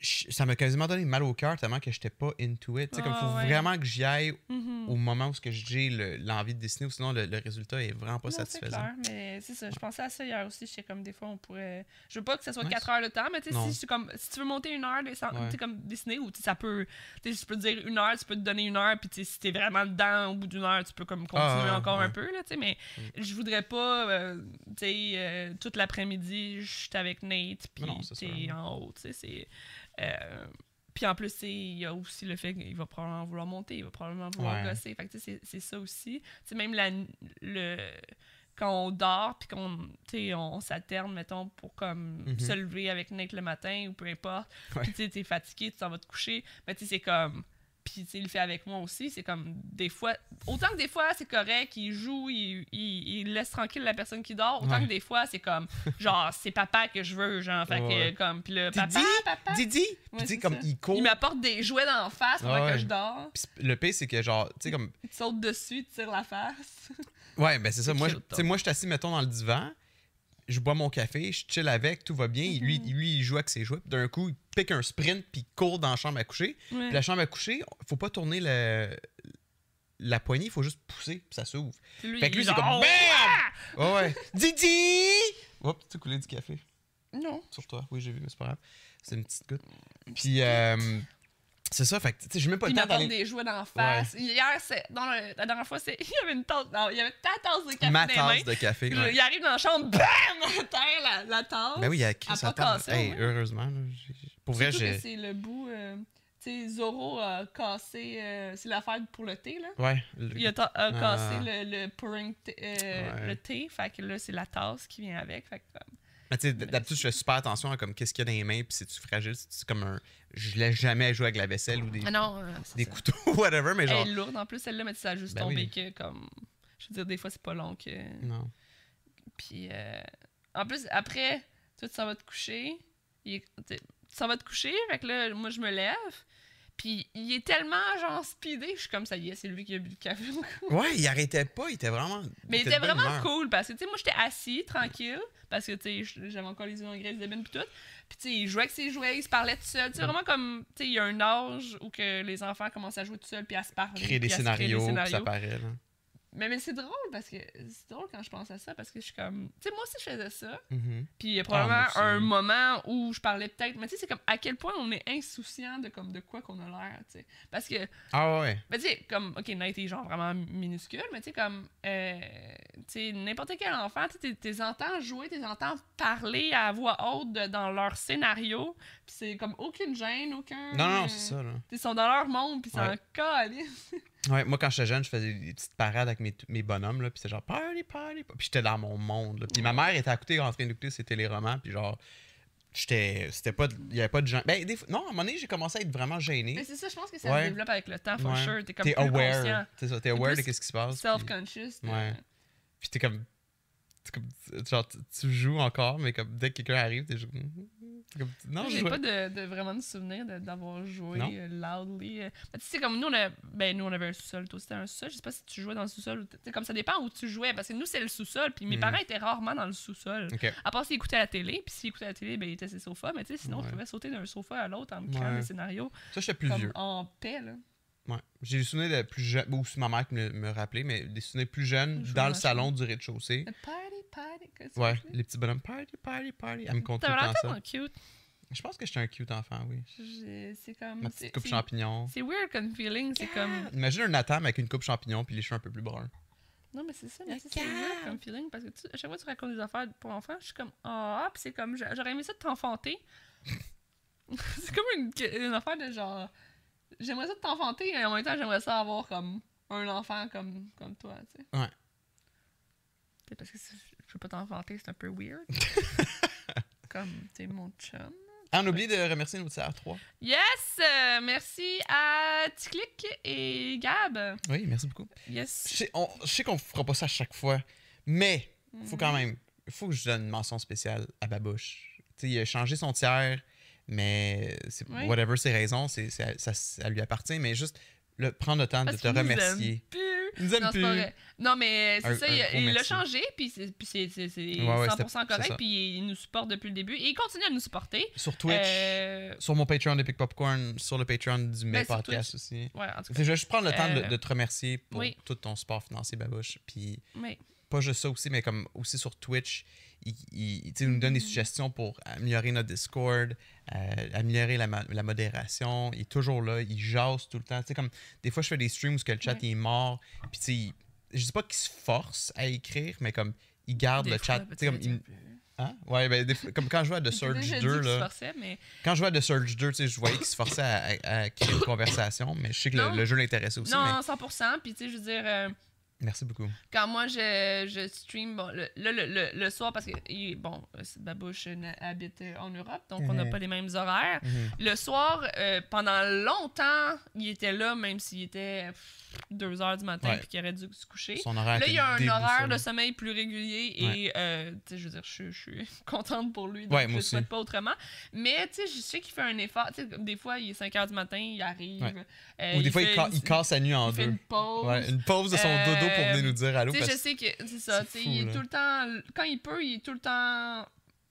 [SPEAKER 1] je- ça m'a quasiment donné mal au cœur tellement que j'étais pas into it. Tu sais, comme
[SPEAKER 2] Ah
[SPEAKER 1] faut
[SPEAKER 2] ouais.
[SPEAKER 1] vraiment que j'y aille
[SPEAKER 2] Mhm.
[SPEAKER 1] au moment où ce que j'ai le- l'envie de dessiner, ou sinon le, le résultat est vraiment pas
[SPEAKER 2] Non, c'est
[SPEAKER 1] satisfaisant.
[SPEAKER 2] clair, mais c'est ça. Je pensais à ça hier aussi. Je sais comme des fois, on pourrait. Je veux pas que ça soit
[SPEAKER 1] Ouais,
[SPEAKER 2] 4 heures de temps, mais tu sais, si, c'est comme, si tu veux monter une heure, descend-
[SPEAKER 1] Ouais.
[SPEAKER 2] tu comme dessiner, ou tu ça peut. Tu sais, je peux te dire une heure, tu peux te donner une heure, puis tu si t'es vraiment dedans au bout d'une heure, tu peux comme continuer
[SPEAKER 1] Ah,
[SPEAKER 2] encore un peu, là, tu sais, mais
[SPEAKER 1] Mm.
[SPEAKER 2] je voudrais pas, euh, tu sais, euh, toute l'après-midi, je suis avec Nate, puis
[SPEAKER 1] c'est
[SPEAKER 2] tu en haut, tu sais, c'est. Euh, puis en plus, il y a aussi le fait qu'il va probablement vouloir monter, il va probablement vouloir
[SPEAKER 1] Ouais.
[SPEAKER 2] gosser. Fait que, c'est ça aussi. Même la, le, quand on dort, puis qu'on on, on s'alterne, mettons, pour comme
[SPEAKER 1] Mhm.
[SPEAKER 2] se lever avec Nick le matin ou peu importe. Puis tu t'es fatigué, tu t'en vas te coucher. Mais tu sais, c'est comme. Puis tu sais, il le fait avec moi aussi. C'est comme des fois. Autant que des fois, c'est correct, il joue, il, il, il laisse tranquille la personne qui dort. Autant
[SPEAKER 1] Ouais.
[SPEAKER 2] que des fois, c'est comme. (laughs) Genre, c'est papa que je veux, genre. Fait
[SPEAKER 1] Ouais.
[SPEAKER 2] que, comme. Puis là,
[SPEAKER 1] Didi,
[SPEAKER 2] papa, papa.
[SPEAKER 1] Didi!
[SPEAKER 2] Ouais, c'est
[SPEAKER 1] comme
[SPEAKER 2] ça.
[SPEAKER 1] il court.
[SPEAKER 2] Il m'apporte des jouets d'en face pendant
[SPEAKER 1] Ouais.
[SPEAKER 2] que je dors.
[SPEAKER 1] Puis le pire, c'est que genre, tu sais, comme.
[SPEAKER 2] Il te saute dessus, il te tire la face.
[SPEAKER 1] Ouais, ben c'est ça.
[SPEAKER 2] C'est
[SPEAKER 1] Moi, je- tu sais,
[SPEAKER 2] donc.
[SPEAKER 1] moi, je suis assis, mettons, dans le divan. Je bois mon café, je chill avec, tout va bien. Lui,
[SPEAKER 2] Mhm.
[SPEAKER 1] lui, il joue avec ses jouets. D'un coup, il pique un sprint, puis il court dans la chambre à coucher.
[SPEAKER 2] Ouais.
[SPEAKER 1] Puis la chambre à coucher, faut pas tourner le- la poignée, il faut juste pousser, puis ça s'ouvre. Fait que lui,
[SPEAKER 2] il
[SPEAKER 1] c'est
[SPEAKER 2] est
[SPEAKER 1] comme BAM! Ouais, ouais. Didi! Oups, tu as coulé du café
[SPEAKER 2] Non.
[SPEAKER 1] sur toi. Oui, j'ai vu, mais c'est pas grave. C'est une petite goutte. Puis, euh, c'est ça, fait que, tu sais, j'ai même pas
[SPEAKER 2] Il
[SPEAKER 1] le temps d'aller.
[SPEAKER 2] des jouets d'en face. Hier, c'est. dans le- la dernière fois, c'est. (laughs) Il y avait une tasse. non, il y avait ta tasse de café
[SPEAKER 1] Ma
[SPEAKER 2] dans les mains.
[SPEAKER 1] tasse de café.
[SPEAKER 2] Puis
[SPEAKER 1] ouais.
[SPEAKER 2] Il arrive dans la chambre, bam! (laughs) À terre, la, la tasse.
[SPEAKER 1] Ben oui, il y a
[SPEAKER 2] Elle pas
[SPEAKER 1] table.
[SPEAKER 2] cassé,
[SPEAKER 1] Hey,
[SPEAKER 2] ouais.
[SPEAKER 1] heureusement. là, j'ai- Pour vrai,
[SPEAKER 2] Surtout que
[SPEAKER 1] j'ai.
[SPEAKER 2] c'est le bout. euh, tu sais, Zoro a cassé. euh, c'est l'affaire pour le thé, là.
[SPEAKER 1] Ouais. le-
[SPEAKER 2] Il a, ta- a cassé
[SPEAKER 1] Ah.
[SPEAKER 2] le, le pouring euh,
[SPEAKER 1] Ouais.
[SPEAKER 2] le thé. Fait que là, c'est la tasse qui vient avec. Fait que, comme,
[SPEAKER 1] d'habitude, je fais super attention à comme qu'est-ce qu'il y a dans les mains, puis c'est-tu fragile, c'est comme un. Je laisse jamais jouer avec la vaisselle ou des,
[SPEAKER 2] Ah non,
[SPEAKER 1] des
[SPEAKER 2] ça.
[SPEAKER 1] couteaux, (laughs) whatever, mais genre.
[SPEAKER 2] Elle est lourde en plus, celle-là, mais ça a juste
[SPEAKER 1] Ben
[SPEAKER 2] tombé
[SPEAKER 1] oui.
[SPEAKER 2] que comme. Je veux dire, des fois, c'est pas long que.
[SPEAKER 1] Non.
[SPEAKER 2] Puis, euh, en plus, après, toi, tu s'en vas te coucher. Il tu s'en vas te coucher, fait que là, moi, je me lève. Puis, il est tellement, genre, speedé, je suis comme ça y est, c'est lui qui a bu le café. (laughs)
[SPEAKER 1] Ouais, il arrêtait pas, il était vraiment.
[SPEAKER 2] Mais il
[SPEAKER 1] était
[SPEAKER 2] vraiment
[SPEAKER 1] humeur.
[SPEAKER 2] cool parce que, tu sais, moi, j'étais assis, tranquille, parce que, tu sais, j'avais encore les yeux en grève de puis tout. Puis, tu sais, il jouait avec ses jouets, il se parlait tout seul. Tu sais, vraiment comme, tu sais, il y a un âge où que les enfants commencent à jouer tout seuls puis à se parler.
[SPEAKER 1] Créer des
[SPEAKER 2] se créer
[SPEAKER 1] scénarios, ça paraît, là.
[SPEAKER 2] Mais, mais c'est drôle parce que c'est drôle quand je pense à ça parce que je suis comme. Tu sais, moi aussi, je faisais ça.
[SPEAKER 1] Mhm.
[SPEAKER 2] Puis il y a
[SPEAKER 1] Ah,
[SPEAKER 2] probablement un moment où je parlais peut-être. Mais tu sais, c'est comme à quel point on est insouciant de, comme, de quoi qu'on a l'air, tu sais. Parce que,
[SPEAKER 1] Ah ouais.
[SPEAKER 2] ben, tu sais, comme, ok, Nate est genre vraiment minuscule, mais tu sais, comme, euh, tu sais, n'importe quel enfant, tu sais, entends jouer, t'es entends parler à voix haute de- dans leur scénario. Puis c'est comme aucune gêne, aucun.
[SPEAKER 1] Non, non, c'est ça, là.
[SPEAKER 2] Ils sont dans leur monde, puis c'est
[SPEAKER 1] Ouais.
[SPEAKER 2] calisse.
[SPEAKER 1] Ouais, moi, quand j'étais jeune, je faisais des petites parades avec mes, mes bonhommes, là, puis c'était genre party, party, party. Puis j'étais dans mon monde, là. Puis ma mère était à côté en train d'écouter ses téléromans, puis genre, j'étais. C'était pas. Il y avait pas de gens. Ben, des non, à un moment donné, j'ai commencé à être vraiment
[SPEAKER 2] Mais
[SPEAKER 1] gêné.
[SPEAKER 2] c'est ça, je pense que ça
[SPEAKER 1] Ouais.
[SPEAKER 2] se développe avec le temps, for
[SPEAKER 1] Ouais.
[SPEAKER 2] sure. T'es comme
[SPEAKER 1] T'es aware. C'est ça, t'es aware de
[SPEAKER 2] plus
[SPEAKER 1] qu'est-ce qui se passe. puis-
[SPEAKER 2] self-conscious. de-
[SPEAKER 1] Ouais. Puis t'es comme. c'est comme, genre, tu, tu joues encore, mais comme dès que quelqu'un arrive, t'es juste. Non,
[SPEAKER 2] J'ai pas de, de- vraiment de souvenir d'avoir joué euh, loudly. euh. Tu sais, comme nous, on, a, ben, nous, on avait un sous-sol. Toi, c'était un sous-sol. Je sais pas si tu jouais dans le sous-sol. comme ça dépend où tu jouais. Parce que nous, c'est le sous-sol. Puis mes
[SPEAKER 1] Mhm.
[SPEAKER 2] parents étaient rarement dans le sous-sol. À part s'ils écoutaient la télé. Puis s'ils écoutaient la télé, ben, ils étaient sur le sofa. Mais tu sais, sinon,
[SPEAKER 1] Ouais.
[SPEAKER 2] je pouvais sauter d'un sofa à l'autre en me créant
[SPEAKER 1] Ouais.
[SPEAKER 2] des scénarios
[SPEAKER 1] Ça, j'étais plus
[SPEAKER 2] comme
[SPEAKER 1] vieux.
[SPEAKER 2] en paix. Là.
[SPEAKER 1] Ouais. J'ai des souvenirs de plus jeune, ou c'est ma mère qui me, me rappelait, mais des souvenirs plus jeunes dans le salon du rez-de-chaussée.
[SPEAKER 2] Party, party. qu'est-ce que
[SPEAKER 1] Ouais,
[SPEAKER 2] c'est?
[SPEAKER 1] les petits bonhommes, party, party, party. Elle me compte tout
[SPEAKER 2] T'avais
[SPEAKER 1] le
[SPEAKER 2] l'air
[SPEAKER 1] temps ça.
[SPEAKER 2] tellement cute.
[SPEAKER 1] Je pense que j'étais un cute enfant, oui.
[SPEAKER 2] J'ai- C'est comme.
[SPEAKER 1] Ma
[SPEAKER 2] c'est-
[SPEAKER 1] petite coupe
[SPEAKER 2] c'est-
[SPEAKER 1] champignon.
[SPEAKER 2] C'est weird comme feeling. C'est comme.
[SPEAKER 1] Imagine un Nathan avec une coupe champignon puis les cheveux un peu plus bruns.
[SPEAKER 2] Non, mais c'est ça, mais c'est c'est weird comme feeling parce que tu, à chaque fois que tu racontes des affaires pour enfants, je suis comme ah, puis c'est comme j'a- j'aurais aimé ça de t'enfanter. (laughs) c'est comme une, une affaire de genre j'aimerais ça de t'enfanter et en même temps j'aimerais ça avoir comme un enfant comme, comme toi, tu sais.
[SPEAKER 1] Ouais.
[SPEAKER 2] C'est parce que si je peux pas t'enfanter, c'est un peu weird. (laughs) comme t'es mon chum.
[SPEAKER 1] Ah, on a oublié de remercier nos tiers 3.
[SPEAKER 2] Yes! euh, merci à Ticlic et Gab.
[SPEAKER 1] Oui, merci beaucoup.
[SPEAKER 2] Yes.
[SPEAKER 1] Je sais, on- je sais qu'on fera pas ça à chaque fois, mais faut quand
[SPEAKER 2] Mhm.
[SPEAKER 1] même. Il faut que je donne une mention spéciale à Babouche. Tu sais, il a changé son tiers, mais
[SPEAKER 2] Oui.
[SPEAKER 1] whatever ses raisons, c'est, ça, ça lui appartient, mais juste le, prendre le temps
[SPEAKER 2] Parce
[SPEAKER 1] de te remercier. Il nous aime
[SPEAKER 2] Non,
[SPEAKER 1] plus.
[SPEAKER 2] Non, mais c'est ça,
[SPEAKER 1] un
[SPEAKER 2] il, l'a changé, puis c'est puis c'est- c'est- c'est
[SPEAKER 1] Ouais, ouais,
[SPEAKER 2] 100%
[SPEAKER 1] c'était- c'est
[SPEAKER 2] correct, puis il nous supporte depuis le début, et il continue à nous supporter.
[SPEAKER 1] Sur Twitch,
[SPEAKER 2] Euh,
[SPEAKER 1] sur mon Patreon d'Epic Popcorn, sur le Patreon du
[SPEAKER 2] Ben, sur
[SPEAKER 1] Podcast aussi.
[SPEAKER 2] ouais, en tout cas.
[SPEAKER 1] Je vais juste prendre le temps de,
[SPEAKER 2] Euh,
[SPEAKER 1] de te remercier pour
[SPEAKER 2] oui.
[SPEAKER 1] tout ton support financier, Babouche. Puis pas juste ça aussi, mais comme aussi sur Twitch, il, nous donne des
[SPEAKER 2] Mhm.
[SPEAKER 1] suggestions pour améliorer notre Discord, euh, améliorer la, la modération. Il est toujours là, il jase tout le temps. Comme des fois, je fais des streams où que le chat
[SPEAKER 2] Ouais.
[SPEAKER 1] il est mort. Puis, tu sais, il- je dis pas qu'il se force à écrire, mais comme il garde
[SPEAKER 2] des
[SPEAKER 1] le
[SPEAKER 2] fois,
[SPEAKER 1] chat. Tu sais, comme, il-. Hein? Ouais, ben, des comme quand je jouais à The Surge
[SPEAKER 2] déjà
[SPEAKER 1] 2,
[SPEAKER 2] dit qu'il se
[SPEAKER 1] là.
[SPEAKER 2] forçait, mais
[SPEAKER 1] Quand je jouais à The Surge 2, tu sais, je voyais qu'il se forçait à, à- à créer une conversation, mais je sais que le, jeu l'intéressait aussi.
[SPEAKER 2] non, 100%. Puis, tu sais, je veux dire, euh,
[SPEAKER 1] merci beaucoup.
[SPEAKER 2] quand moi je, je stream, bon, le, le, le, le soir, parce que, bon, Babouche euh, habite euh, en Europe, donc on n'a
[SPEAKER 1] Mhm.
[SPEAKER 2] pas les mêmes horaires.
[SPEAKER 1] Mhm.
[SPEAKER 2] Le soir, euh, pendant longtemps, il était là, même s'il était 2 heures du matin puis qu'il aurait dû se coucher.
[SPEAKER 1] Son horaire
[SPEAKER 2] Là, il y a un horaire de sommeil plus régulier et, euh, tu sais, je veux dire, je, je suis (laughs) contente pour lui. Donc
[SPEAKER 1] Ouais,
[SPEAKER 2] je
[SPEAKER 1] aussi.
[SPEAKER 2] souhaite pas autrement. Mais, tu sais, je sais qu'il fait un effort. Tu sais, des fois, il est 5 heures du matin, il arrive.
[SPEAKER 1] Ouais.
[SPEAKER 2] euh,
[SPEAKER 1] Ou des fois, il,
[SPEAKER 2] fait
[SPEAKER 1] ca-
[SPEAKER 2] une-
[SPEAKER 1] il casse la nuit en
[SPEAKER 2] il fait
[SPEAKER 1] deux.
[SPEAKER 2] une pause.
[SPEAKER 1] Une pause de son dodo pour venir nous dire allô.
[SPEAKER 2] Je sais que c'est ça.
[SPEAKER 1] fou,
[SPEAKER 2] il est
[SPEAKER 1] là.
[SPEAKER 2] tout le temps. Quand il peut, il est tout le temps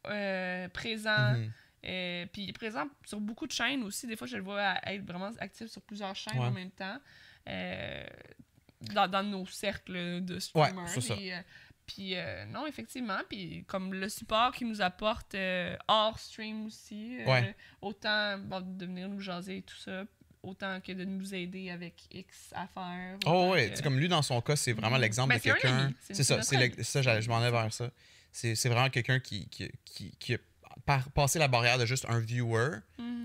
[SPEAKER 2] euh, présent.
[SPEAKER 1] Mhm.
[SPEAKER 2] Euh, puis il est présent sur beaucoup de chaînes aussi. Des fois, je le vois être vraiment actif sur plusieurs chaînes
[SPEAKER 1] Ouais.
[SPEAKER 2] en même temps. Euh, dans, dans nos cercles de streamers.
[SPEAKER 1] c'est ça.
[SPEAKER 2] Et, euh, puis euh, non, effectivement. Puis comme le support qu'il nous apporte euh, hors stream aussi. euh,
[SPEAKER 1] Ouais.
[SPEAKER 2] Autant bon, de venir nous jaser et tout ça. Autant que de nous aider avec X affaires.
[SPEAKER 1] Oh ouais,
[SPEAKER 2] que-
[SPEAKER 1] tu sais, comme lui dans son cas, c'est vraiment
[SPEAKER 2] Mhm.
[SPEAKER 1] l'exemple
[SPEAKER 2] Ben,
[SPEAKER 1] de quelqu'un.
[SPEAKER 2] C'est-
[SPEAKER 1] ça, c'est ça, je m'en ai vers ça. C'est vraiment quelqu'un qui, qui, qui, qui a par- passé la barrière de juste un viewer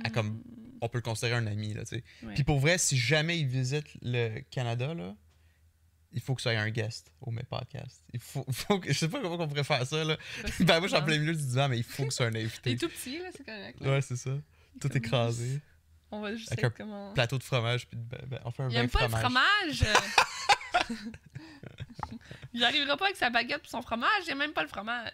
[SPEAKER 1] à comme on peut le considérer un ami là, tu sais.
[SPEAKER 2] Ouais.
[SPEAKER 1] Puis pour vrai, si jamais il visite le Canada là, il faut que ça ait un guest au mes podcast. Il faut, (laughs) faut que, je sais pas comment on pourrait faire ça là. (laughs) ben moi je suis en plein milieu du divan, mais il faut que ce soit un invité.
[SPEAKER 2] tout petit, là, c'est correct. là.
[SPEAKER 1] Ouais, c'est ça. Tout écrasé.
[SPEAKER 2] On va juste
[SPEAKER 1] Avec
[SPEAKER 2] comment.
[SPEAKER 1] Plateau de fromage puis de- ben, ben, on fait un
[SPEAKER 2] Il aime pas
[SPEAKER 1] fromage.
[SPEAKER 2] le fromage. (laughs) il arrivera pas avec sa baguette pour son fromage, il même pas le fromage.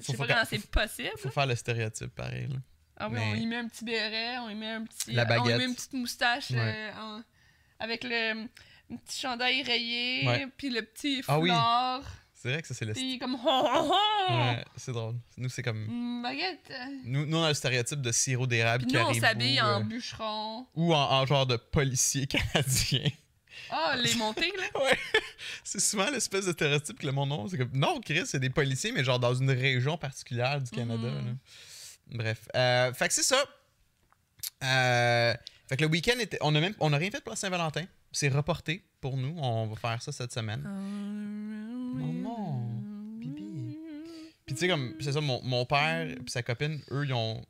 [SPEAKER 2] Je sais pas comment c'est possible.
[SPEAKER 1] faut faire le stéréotype pareil. là.
[SPEAKER 2] Ah oui,
[SPEAKER 1] mais-
[SPEAKER 2] on y met un petit béret, on y met un petit.
[SPEAKER 1] La
[SPEAKER 2] On y
[SPEAKER 1] baguette.
[SPEAKER 2] met une petite moustache
[SPEAKER 1] Ouais.
[SPEAKER 2] euh, en- avec le un petit chandail rayé, puis le petit
[SPEAKER 1] Ah oui. C'est vrai que ça c'est le
[SPEAKER 2] Puis comme!
[SPEAKER 1] Ouais, c'est drôle. Nous, c'est comme.
[SPEAKER 2] Baguette. euh.
[SPEAKER 1] Nous, nous, on a le stéréotype de sirop d'érable
[SPEAKER 2] Puis nous, on s'habille en
[SPEAKER 1] euh,
[SPEAKER 2] bûcheron.
[SPEAKER 1] Ou en, en genre de policier (laughs) canadien.
[SPEAKER 2] Ah, les montées, là. (laughs)
[SPEAKER 1] ouais. C'est souvent l'espèce de stéréotype que le monde a. C'est comme. Non, Chris, c'est des policiers, mais genre dans une région particulière du Canada.
[SPEAKER 2] Mhm.
[SPEAKER 1] là. Bref. Euh, fait que c'est ça. Euh, fait que le week-end, était... on, a même... on a rien fait pour la Saint-Valentin. C'est reporté pour nous. On va faire ça cette semaine.
[SPEAKER 2] Non,
[SPEAKER 1] non. Pipi. Puis tu sais, comme, c'est ça, mon, mon père et sa copine, eux, ils ont.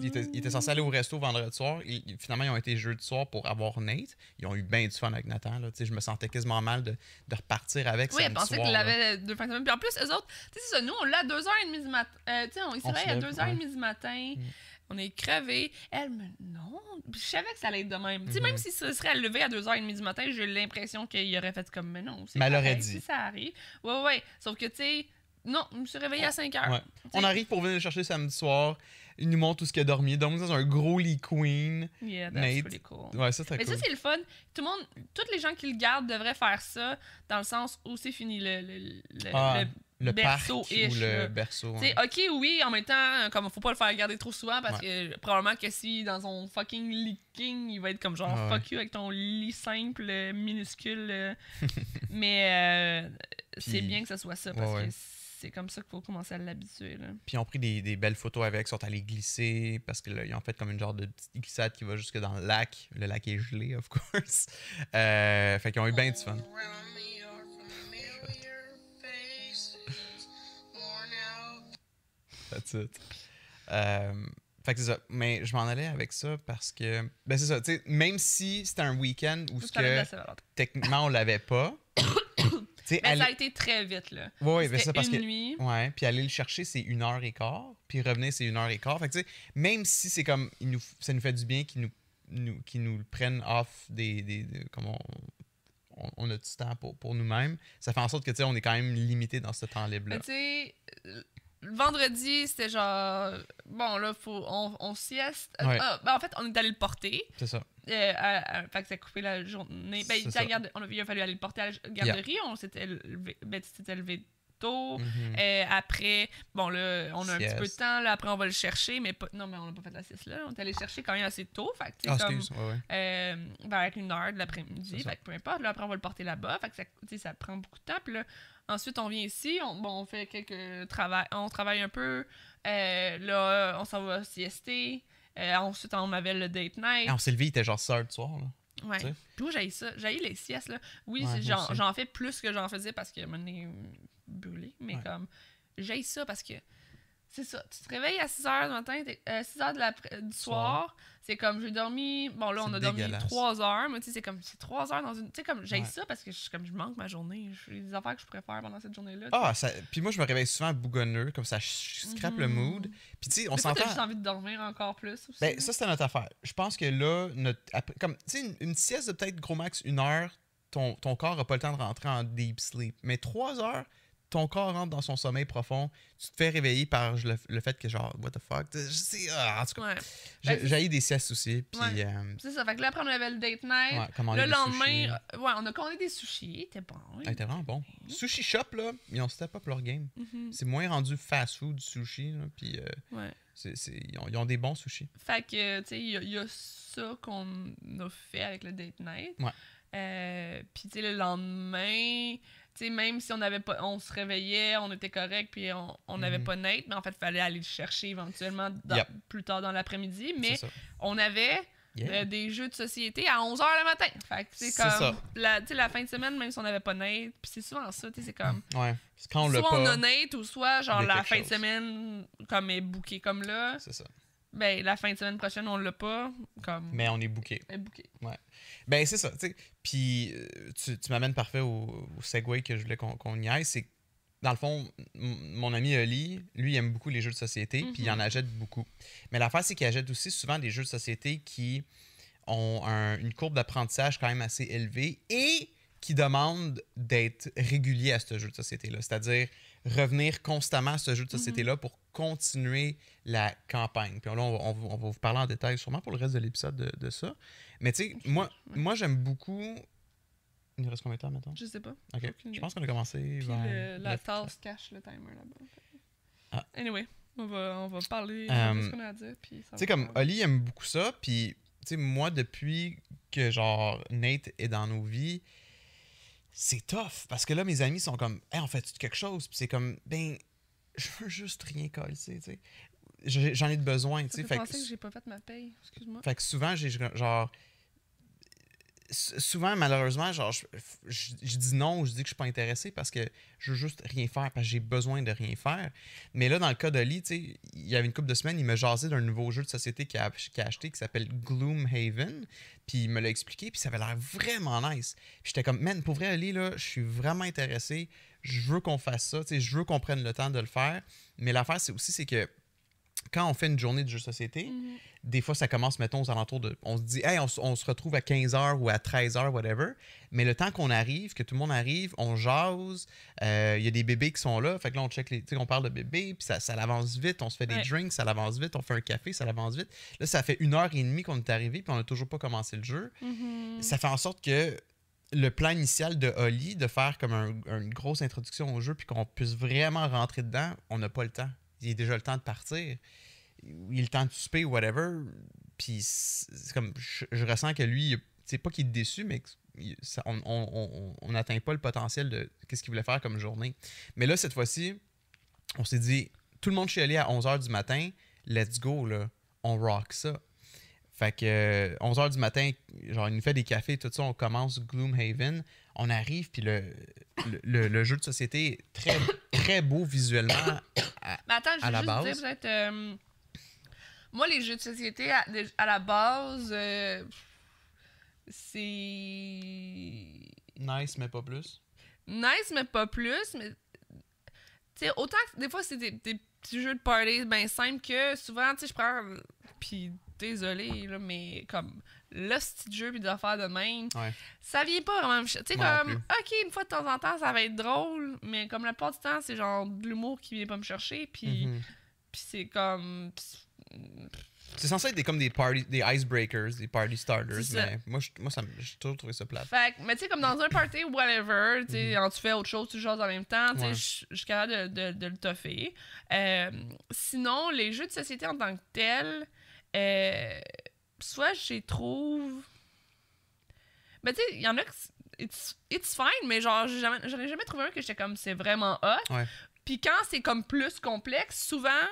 [SPEAKER 1] Ils étaient, ils étaient censés aller au resto vendredi soir. Et, ils- finalement, ils ont été jeudi soir pour avoir Nate. Ils ont eu bien du fun avec Nathan. Là. Tu sais, Je me sentais quasiment mal de, de repartir avec
[SPEAKER 2] Oui, elle pensait qu'il l'avait deux fins de semaine. Puis en plus, eux autres, tu sais, c'est ça, nous, on l'a à 2h30 du matin. Euh, tu sais, on, il se
[SPEAKER 1] On se
[SPEAKER 2] réveille à
[SPEAKER 1] lève,
[SPEAKER 2] 2h30 du matin.
[SPEAKER 1] Mm.
[SPEAKER 2] On est crevés. Elle me. Non. Je savais que ça allait être de même. Tu sais,
[SPEAKER 1] Mhm.
[SPEAKER 2] même si ça serait levé à 2h30 du matin, j'ai l'impression qu'il aurait fait comme. Mais non, c'est
[SPEAKER 1] Mais elle aurait dit.
[SPEAKER 2] si ça arrive. Ouais, ouais. Sauf que, tu sais. Non, je me suis réveillée à 5 heures.
[SPEAKER 1] Ouais. On arrive pour venir le chercher samedi soir. Il nous montre tout ce qu'il a dormi. Donc, dans un gros lit queen.
[SPEAKER 2] Yeah, that's
[SPEAKER 1] Nate.
[SPEAKER 2] cool.
[SPEAKER 1] Ouais, ça, c'est
[SPEAKER 2] Mais
[SPEAKER 1] cool.
[SPEAKER 2] ça, c'est le fun. Tout le monde, tous les gens qui le gardent devraient faire ça dans le sens où c'est fini le, le, le,
[SPEAKER 1] Ah,
[SPEAKER 2] le-
[SPEAKER 1] le parc
[SPEAKER 2] berceau-ish,
[SPEAKER 1] ou
[SPEAKER 2] là.
[SPEAKER 1] le berceau. Hein.
[SPEAKER 2] ok, oui, en même temps, comme faut pas le faire garder trop souvent parce que probablement que si dans son fucking lit king, il va être comme genre
[SPEAKER 1] Ah ouais.
[SPEAKER 2] fuck you avec ton lit simple, minuscule. euh. (laughs) Mais euh, c'est bien que ça soit ça parce
[SPEAKER 1] Ouais, ouais.
[SPEAKER 2] que c'est comme ça qu'il faut commencer à l'habituer. là.
[SPEAKER 1] Puis ils ont pris des, des belles photos avec, sont allés glisser parce que là, ils ont fait comme une genre de petite glissade qui va jusque dans le lac. Le lac est gelé, of course. Euh, fait qu'ils ont eu bien du fun. That's it. Euh, fait que c'est ça. Mais je m'en allais avec ça parce que. Ben, c'est ça. Tu sais, même si c'était un week-end où ce que techniquement on l'avait pas. (coughs)
[SPEAKER 2] Mais
[SPEAKER 1] aller-
[SPEAKER 2] ça a été très vite, là.
[SPEAKER 1] Ouais, ouais, ben ça parce
[SPEAKER 2] une
[SPEAKER 1] que.
[SPEAKER 2] nuit.
[SPEAKER 1] Ouais, puis aller le chercher, c'est une heure et quart. Puis revenir, c'est une heure et quart. Fait que, tu sais, même si c'est comme. il nous, ça nous fait du bien qu'ils nous, nous, qu'ils nous le prennent off des. des, des- comme on, on, a du temps pour, pour nous-mêmes, ça fait en sorte que, tu sais, on est quand même limité dans ce temps libre-là.
[SPEAKER 2] Tu sais, vendredi, c'était genre. Bon, là, faut, on, on sieste.
[SPEAKER 1] Ouais.
[SPEAKER 2] Ah, ben, en fait, on est allé le porter.
[SPEAKER 1] C'est ça.
[SPEAKER 2] Euh, à- à- fait que ça a coupé la journée. Ben, il,
[SPEAKER 1] ça.
[SPEAKER 2] garde- on a, il a fallu aller le porter à la garderie. On s'était levé, ben, levé tôt.
[SPEAKER 1] Mhm.
[SPEAKER 2] Euh, après, bon, là, on a un petit peu de temps. Là, après, on va le chercher. Mais pas, non, mais on n'a pas fait la sieste là. On est allé le chercher quand même assez tôt. Fait que, tu sais,
[SPEAKER 1] Ah,
[SPEAKER 2] comme.
[SPEAKER 1] excuse. Ouais, ouais.
[SPEAKER 2] euh, vers une heure de l'après-midi. Fait que peu importe. Là, après, on va le porter là-bas. Fait que ça, ça prend beaucoup de temps. Puis là, ensuite, on vient ici. On, bon, on fait quelques travail. On travaille un peu. Euh, là, on s'en va siester. Euh, ensuite, on avait le date night.
[SPEAKER 1] Ah, on s'est levé, il était genre 6 heures du soir. Là.
[SPEAKER 2] Ouais.
[SPEAKER 1] tu sais?
[SPEAKER 2] Puis moi, j'ai ça? J'ai les siestes, là. Oui,
[SPEAKER 1] Ouais,
[SPEAKER 2] j'en fais plus que j'en faisais parce que mon nez brûlé. Mais
[SPEAKER 1] Ouais.
[SPEAKER 2] comme, j'ai ça parce que c'est ça. Tu te réveilles à 6 h du matin, euh, 6 h de du soir. C'est comme, j'ai dormi. Bon, là, on a dormi
[SPEAKER 1] dégueulasse.
[SPEAKER 2] 3 heures. Mais tu sais, c'est comme, c'est 3 heures dans une. Tu sais, comme, j'ai
[SPEAKER 1] Ouais.
[SPEAKER 2] ça parce que je, comme, je manque ma journée. J'ai des affaires que je préfère pendant cette journée-là.
[SPEAKER 1] Ah, ça... puis moi, je me réveille souvent bougonneux, comme ça, je scrape le
[SPEAKER 2] Mhm.
[SPEAKER 1] mood. Puis tu sais, on s'entend.
[SPEAKER 2] juste envie de dormir encore plus aussi.
[SPEAKER 1] Ben, ça, c'était notre affaire. Je pense que là, notre, comme, tu sais, une, une sieste de peut-être gros max une heure, ton, ton corps n'a pas le temps de rentrer en deep sleep. Mais trois heures, ton corps rentre dans son sommeil profond. Tu te fais réveiller par le, le fait que, genre, what the fuck. Je sais, ah, en tout cas,
[SPEAKER 2] Ouais.
[SPEAKER 1] j'ai
[SPEAKER 2] Ben,
[SPEAKER 1] des siestes aussi. Puis,
[SPEAKER 2] Ouais.
[SPEAKER 1] euh,
[SPEAKER 2] C'est ça. Fait que là, après, on avait le date night.
[SPEAKER 1] ouais,
[SPEAKER 2] le lendemain, euh, ouais, on a commandé des sushis. C'était bon.
[SPEAKER 1] Ah, c'était vraiment bon. Sushi Shop, là, ils ont step up leur game.
[SPEAKER 2] Mhm.
[SPEAKER 1] C'est moins rendu fast-food sushi, là, puis euh, ils, ont, ils ont des bons sushis.
[SPEAKER 2] Fait que, tu sais, il y, a- il y a ça qu'on a fait avec le date night.
[SPEAKER 1] Ouais.
[SPEAKER 2] Puis, tu sais, le lendemain, sais, même si on avait pas, on se réveillait, on était correct, puis on on n'avait
[SPEAKER 1] Mhm.
[SPEAKER 2] pas Nate, mais en fait, il fallait aller le chercher éventuellement dans-
[SPEAKER 1] Yep.
[SPEAKER 2] plus tard dans l'après-midi. Mais on avait
[SPEAKER 1] Yeah.
[SPEAKER 2] euh, des jeux de société à 11h le matin. Fait que c'est comme,
[SPEAKER 1] ça.
[SPEAKER 2] la, tu sais, la fin de semaine, même si on n'avait pas Nate, puis c'est souvent ça, tu sais, c'est comme,
[SPEAKER 1] Ouais. Que quand on
[SPEAKER 2] soit on a Nate, ou soit, genre, la fin de semaine, comme est booké comme là,
[SPEAKER 1] c'est ça.
[SPEAKER 2] Ben, la fin de semaine prochaine, on l'a pas, comme,
[SPEAKER 1] Mais on est booké.
[SPEAKER 2] est booké.
[SPEAKER 1] Ben, c'est ça, tu sais. Puis, euh, tu, tu m'amènes parfait au, au segue que je voulais qu'on y aille. C'est dans le fond, mon ami Oli, lui, il aime beaucoup les jeux de société, puis il en achète beaucoup. Mais l'affaire, c'est qu'il achète aussi souvent des jeux de société qui ont un- une courbe d'apprentissage quand même assez élevée et qui demandent d'être régulier à ce jeu de société-là. C'est-à-dire revenir constamment à ce jeu de société-là pour continuer la campagne. Puis là, on va, on va- on va vous parler en détail sûrement pour le reste de l'épisode de, de ça. Mais tu sais, moi, moi j'aime beaucoup. Il nous reste combien de temps maintenant?
[SPEAKER 2] Je sais pas.
[SPEAKER 1] Ok. Je pense qu'on a commencé
[SPEAKER 2] Puis
[SPEAKER 1] vers.
[SPEAKER 2] le- la tasse cache le timer là-bas.
[SPEAKER 1] Ah.
[SPEAKER 2] Anyway, on va, on va parler
[SPEAKER 1] Euh,
[SPEAKER 2] de ce qu'on a à dire.
[SPEAKER 1] Tu sais, comme Oli aime beaucoup ça, puis tu sais, moi, depuis que genre Nate est dans nos vies, c'est tough parce que là, mes amis sont comme, hey, on fait quelque chose, puis c'est comme, ben, je veux juste rien coller, tu sais. J'en ai de besoin, tu sais.
[SPEAKER 2] fait que
[SPEAKER 1] que-
[SPEAKER 2] j'ai pas fait ma paye. Excuse-moi.
[SPEAKER 1] fait que souvent, j'ai genre. Souvent, malheureusement, genre, je, je- dis non je dis que je suis pas intéressé parce que je veux juste rien faire, parce que j'ai besoin de rien faire. Mais là, dans le cas d'Oli, il y avait une couple de semaines, il me jasait d'un nouveau jeu de société qu'il a, qu'il a acheté qui s'appelle Gloomhaven. Puis il me l'a expliqué, puis ça avait l'air vraiment nice. J'étais comme, man, pour vrai, Oli, là, je suis vraiment intéressé. Je veux qu'on fasse ça, je veux qu'on prenne le temps de le faire. Mais l'affaire, c'est aussi, c'est que quand on fait une journée de jeu de société,
[SPEAKER 2] Mhm.
[SPEAKER 1] des fois, ça commence, mettons, aux alentours de. On se dit, hey, on, se retrouve à 15h ou à 13h, whatever. Mais le temps qu'on arrive, que tout le monde arrive, on jase, euh, il y a des bébés qui sont là. Fait que là, on check les. Tu sais, on parle de bébés, puis ça, ça avance vite. On se fait des
[SPEAKER 2] Ouais.
[SPEAKER 1] drinks, ça avance vite. On fait un café, ça avance vite. Là, ça fait une heure et demie qu'on est arrivé, puis on n'a toujours pas commencé le jeu.
[SPEAKER 2] Mhm.
[SPEAKER 1] Ça fait en sorte que le plan initial de Holly, de faire comme un- une grosse introduction au jeu, puis qu'on puisse vraiment rentrer dedans, on n'a pas le temps. Il est déjà le temps de partir. Il est le temps de souper, whatever. Puis c'est comme, je, ressens que lui, c'est pas qu'il est déçu, mais ça- on- n'atteint pas le potentiel de qu'est-ce qu'il voulait faire comme journée. Mais là, cette fois-ci, on s'est dit, tout le monde chez Ali à 11h du matin, let's go, là. On rock ça. Fait que euh, 11h du matin, genre, il nous fait des cafés, tout ça, on commence Gloomhaven. On arrive, puis le- le jeu de société est très, très beau visuellement. à- (coughs)
[SPEAKER 2] Mais attends, je veux
[SPEAKER 1] la
[SPEAKER 2] juste
[SPEAKER 1] base.
[SPEAKER 2] dire peut-être. euh, moi, les jeux de société, à, la base, euh, c'est.
[SPEAKER 1] nice, mais pas plus.
[SPEAKER 2] nice, mais pas plus. Mais, tu sais, autant que des fois, c'est des, des petits jeux de party bien simples que souvent, tu sais, je prends. Puis, désolé, là, mais comme le petit jeu puis d'affaires de même,
[SPEAKER 1] Ouais.
[SPEAKER 2] ça vient pas vraiment. Tu sais, comme, ok, une fois de temps en temps, ça va être drôle, mais comme la plupart du temps, c'est genre de l'humour qui vient pas me chercher. Puis,
[SPEAKER 1] Mhm.
[SPEAKER 2] puis c'est comme.
[SPEAKER 1] C'est censé être des, comme des, party, des icebreakers, des party starters, mais moi, je- moi ça, j'ai toujours trouvé ça plate.
[SPEAKER 2] Fait mais tu sais, comme dans un party, whatever, tu sais, quand tu fais autre chose, tu jases en même temps, tu sais.
[SPEAKER 1] Ouais.
[SPEAKER 2] je je suis capable de, de, de le toffer. Euh, sinon, les jeux de société en tant que tels, euh, soit je les trouve. Mais tu sais, il y en a que. It's, it's fine, mais genre, j'ai jamais- j'en ai jamais trouvé un que j'étais comme c'est vraiment hot.
[SPEAKER 1] Ouais.
[SPEAKER 2] Puis quand c'est comme plus complexe, souvent,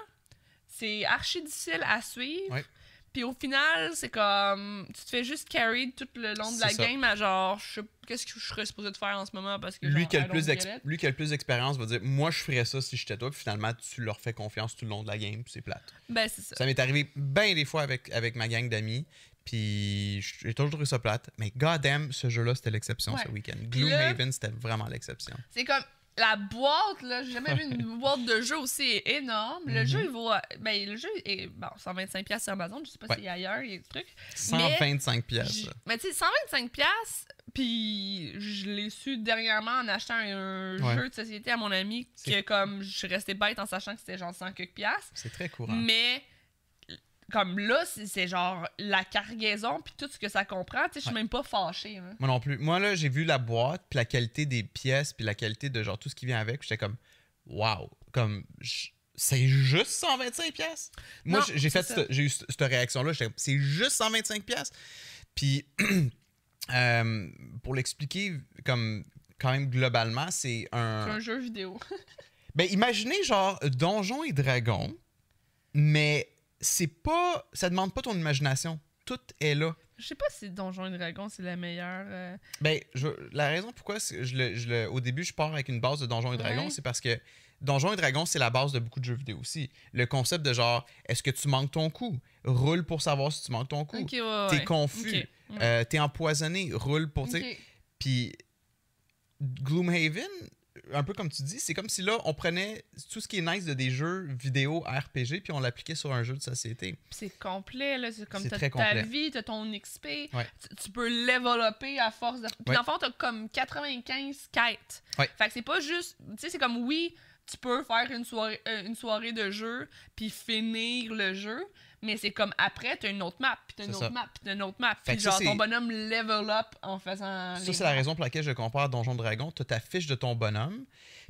[SPEAKER 2] c'est archi difficile à suivre.
[SPEAKER 1] Ouais.
[SPEAKER 2] Puis au final, c'est comme. Tu te fais juste carry tout le long de la
[SPEAKER 1] ça.
[SPEAKER 2] game à genre. je sais- Qu'est-ce que je serais supposé de faire en ce moment parce que.
[SPEAKER 1] Lui
[SPEAKER 2] genre,
[SPEAKER 1] qui, a plus lui qui a le plus d'expérience va dire Moi, je ferais ça si j'étais toi, puis finalement, tu leur fais confiance tout le long de la game, puis c'est plate.
[SPEAKER 2] Ben, c'est ça.
[SPEAKER 1] Ça m'est arrivé bien des fois avec, avec ma gang d'amis, puis j'ai toujours trouvé ça plate. Mais goddamn, ce jeu-là, c'était l'exception
[SPEAKER 2] Ouais.
[SPEAKER 1] ce week-end. Gloomhaven, c'était vraiment l'exception.
[SPEAKER 2] C'est comme. La boîte, là, j'ai jamais vu une (laughs) boîte de jeu aussi énorme. Le
[SPEAKER 1] Mhm.
[SPEAKER 2] jeu, il vaut. Ben, le jeu est. Bon, 125$ sur Amazon. Je sais pas
[SPEAKER 1] Ouais.
[SPEAKER 2] a ailleurs, il y a des trucs.
[SPEAKER 1] 125 pièces.
[SPEAKER 2] J- Mais tu sais, 125$, piastres, puis je l'ai su dernièrement en achetant un
[SPEAKER 1] Ouais.
[SPEAKER 2] jeu de société à mon ami, que comme je suis restée bête en sachant que c'était genre 100 quelques piastres.
[SPEAKER 1] C'est très courant.
[SPEAKER 2] Mais comme là, c'est genre la cargaison, puis tout ce que ça comprend, tu sais, je suis
[SPEAKER 1] Ouais.
[SPEAKER 2] même pas fâchée. hein.
[SPEAKER 1] Moi non plus. Moi, là, j'ai vu la boîte, puis la qualité des pièces, puis la qualité de genre tout ce qui vient avec. J'étais comme, wow. Comme, c'est juste 125 pièces. Moi, j'ai- fait, j'ai eu cette réaction-là. J'étais comme, c'est juste 125 pièces. Puis, (clears throat) euh, pour l'expliquer, comme, quand même globalement, c'est
[SPEAKER 2] C'est un jeu vidéo. (laughs)
[SPEAKER 1] Ben, imaginez genre Donjons et Dragons, mais c'est pas. Ça demande pas ton imagination. Tout est là.
[SPEAKER 2] Je sais pas si Donjons et Dragons c'est la meilleure. euh,
[SPEAKER 1] Ben, je- la raison pourquoi je le, je le- au début je pars avec une base de Donjons et Dragons,
[SPEAKER 2] Ouais.
[SPEAKER 1] c'est parce que Donjons et Dragons, c'est la base de beaucoup de jeux vidéo aussi. Le concept de genre, est-ce que tu manques ton coup? Roule pour savoir si tu manques ton coup.
[SPEAKER 2] Ouais,
[SPEAKER 1] T'es confus. Euh, T'es empoisonné. Roule pour. tu sais.
[SPEAKER 2] Ok.
[SPEAKER 1] Puis Gloomhaven, un peu comme tu dis, c'est comme si là, on prenait tout ce qui est nice de des jeux vidéo RPG puis on l'appliquait sur un jeu de société.
[SPEAKER 2] C'est complet, là. C'est comme t'as ta vie, t'as ton XP.
[SPEAKER 1] Ouais.
[SPEAKER 2] Tu, tu peux leveloper à force de. Puis
[SPEAKER 1] Ouais.
[SPEAKER 2] dans le fond, t'as comme 95 quêtes.
[SPEAKER 1] Ouais.
[SPEAKER 2] Fait que c'est pas juste. Tu sais, c'est comme oui, tu peux faire une soirée, euh, une soirée de jeu puis finir le jeu. Mais c'est comme après, t'as une autre map, puis t'as une autre map, puis t'as une autre map. Puis
[SPEAKER 1] ça,
[SPEAKER 2] genre, ton bonhomme level up en faisant.
[SPEAKER 1] Ça, c'est la raison pour laquelle je compare Donjon Dragon. Tu as ta fiche de ton bonhomme.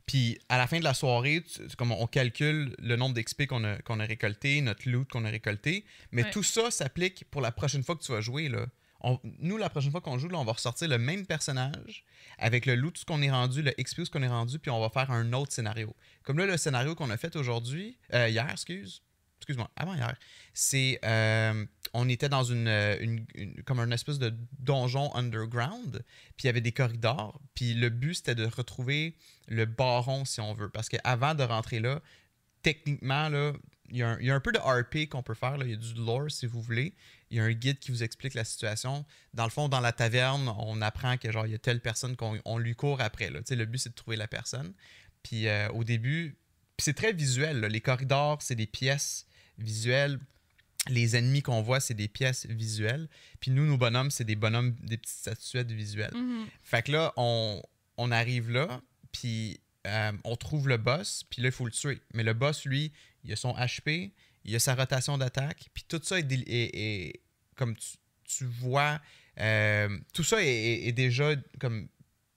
[SPEAKER 1] Puis à la fin de la soirée, tu- comme on calcule le nombre d'XP qu'on a, a récolté, notre loot qu'on a récolté. Mais
[SPEAKER 2] Ouais.
[SPEAKER 1] tout ça s'applique pour la prochaine fois que tu vas jouer. Là. On- nous, la prochaine fois qu'on joue, là, on va ressortir le même personnage avec le loot, qu'on est rendu, le XP, ce qu'on est rendu, puis on va faire un autre scénario. Comme là, le scénario qu'on a fait aujourd'hui, euh, hier, excuse, excuse-moi, avant hier, c'est euh, on était dans une, euh, comme espèce de donjon underground, puis il y avait des corridors, puis le but c'était de retrouver le baron si on veut, parce qu'avant de rentrer là, techniquement il y, a un- peu de RP qu'on peut faire, il y a du lore si vous voulez. Il y a un guide qui vous explique la situation. Dans le fond, dans la taverne, on apprend que genre y a telle personne qu'on on lui court après. Le but c'est de trouver la personne. Puis euh, au début, c'est très visuel. Les corridors, c'est des pièces visuels. Les ennemis qu'on voit, c'est des pièces visuelles. Puis nous, nos bonhommes, c'est des bonhommes, des petites statuettes visuelles.
[SPEAKER 2] Mhm.
[SPEAKER 1] Fait que là, on, on arrive là, puis euh, on trouve le boss, puis là, il faut le tuer. Mais le boss, lui, il a son HP, il a sa rotation d'attaque, puis tout ça est, déli- est- est- comme tu, tu vois, euh, tout ça est, est- est déjà comme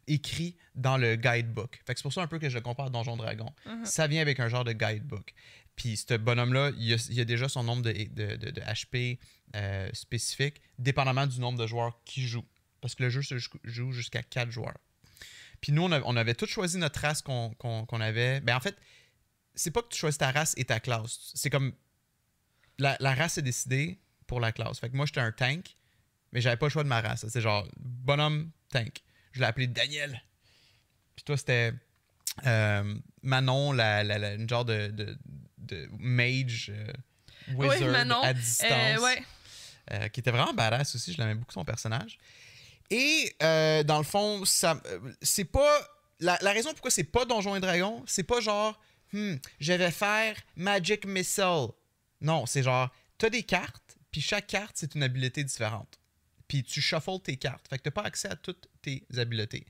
[SPEAKER 1] écrit dans le guidebook. Fait que c'est pour ça un peu que je le compare à Donjon Dragon.
[SPEAKER 2] Mhm.
[SPEAKER 1] Ça vient avec un genre de guidebook. Puis ce bonhomme-là, il a, a déjà son nombre de, de- de- HP euh, spécifique, dépendamment du nombre de joueurs qui jouent. Parce que le jeu se joue- jusqu'à 4 joueurs. Puis nous, on, avait tous choisi notre race qu'on avait. Ben en fait, c'est pas que tu choisis ta race et ta classe. C'est comme. La, race est décidée pour la classe. Fait que moi, j'étais un tank, mais j'avais pas le choix de ma race. C'est genre bonhomme tank. Je l'ai appelé Daniel. Puis toi, c'était euh, Manon, la, la- une genre de, de mage euh, wizard
[SPEAKER 2] Manon.
[SPEAKER 1] à distance.
[SPEAKER 2] Euh, ouais.
[SPEAKER 1] Euh, qui était vraiment badass aussi. Je l'aimais beaucoup, son personnage. Et dans le fond, ça, c'est pas. La, la raison pourquoi c'est pas Donjons et Dragons, c'est pas genre, hmm, je vais faire Magic Missile. Non, c'est genre, t'as des cartes, puis chaque carte, c'est une habileté différente. Puis tu shuffles tes cartes. Fait que t'as pas accès à toutes tes habiletés.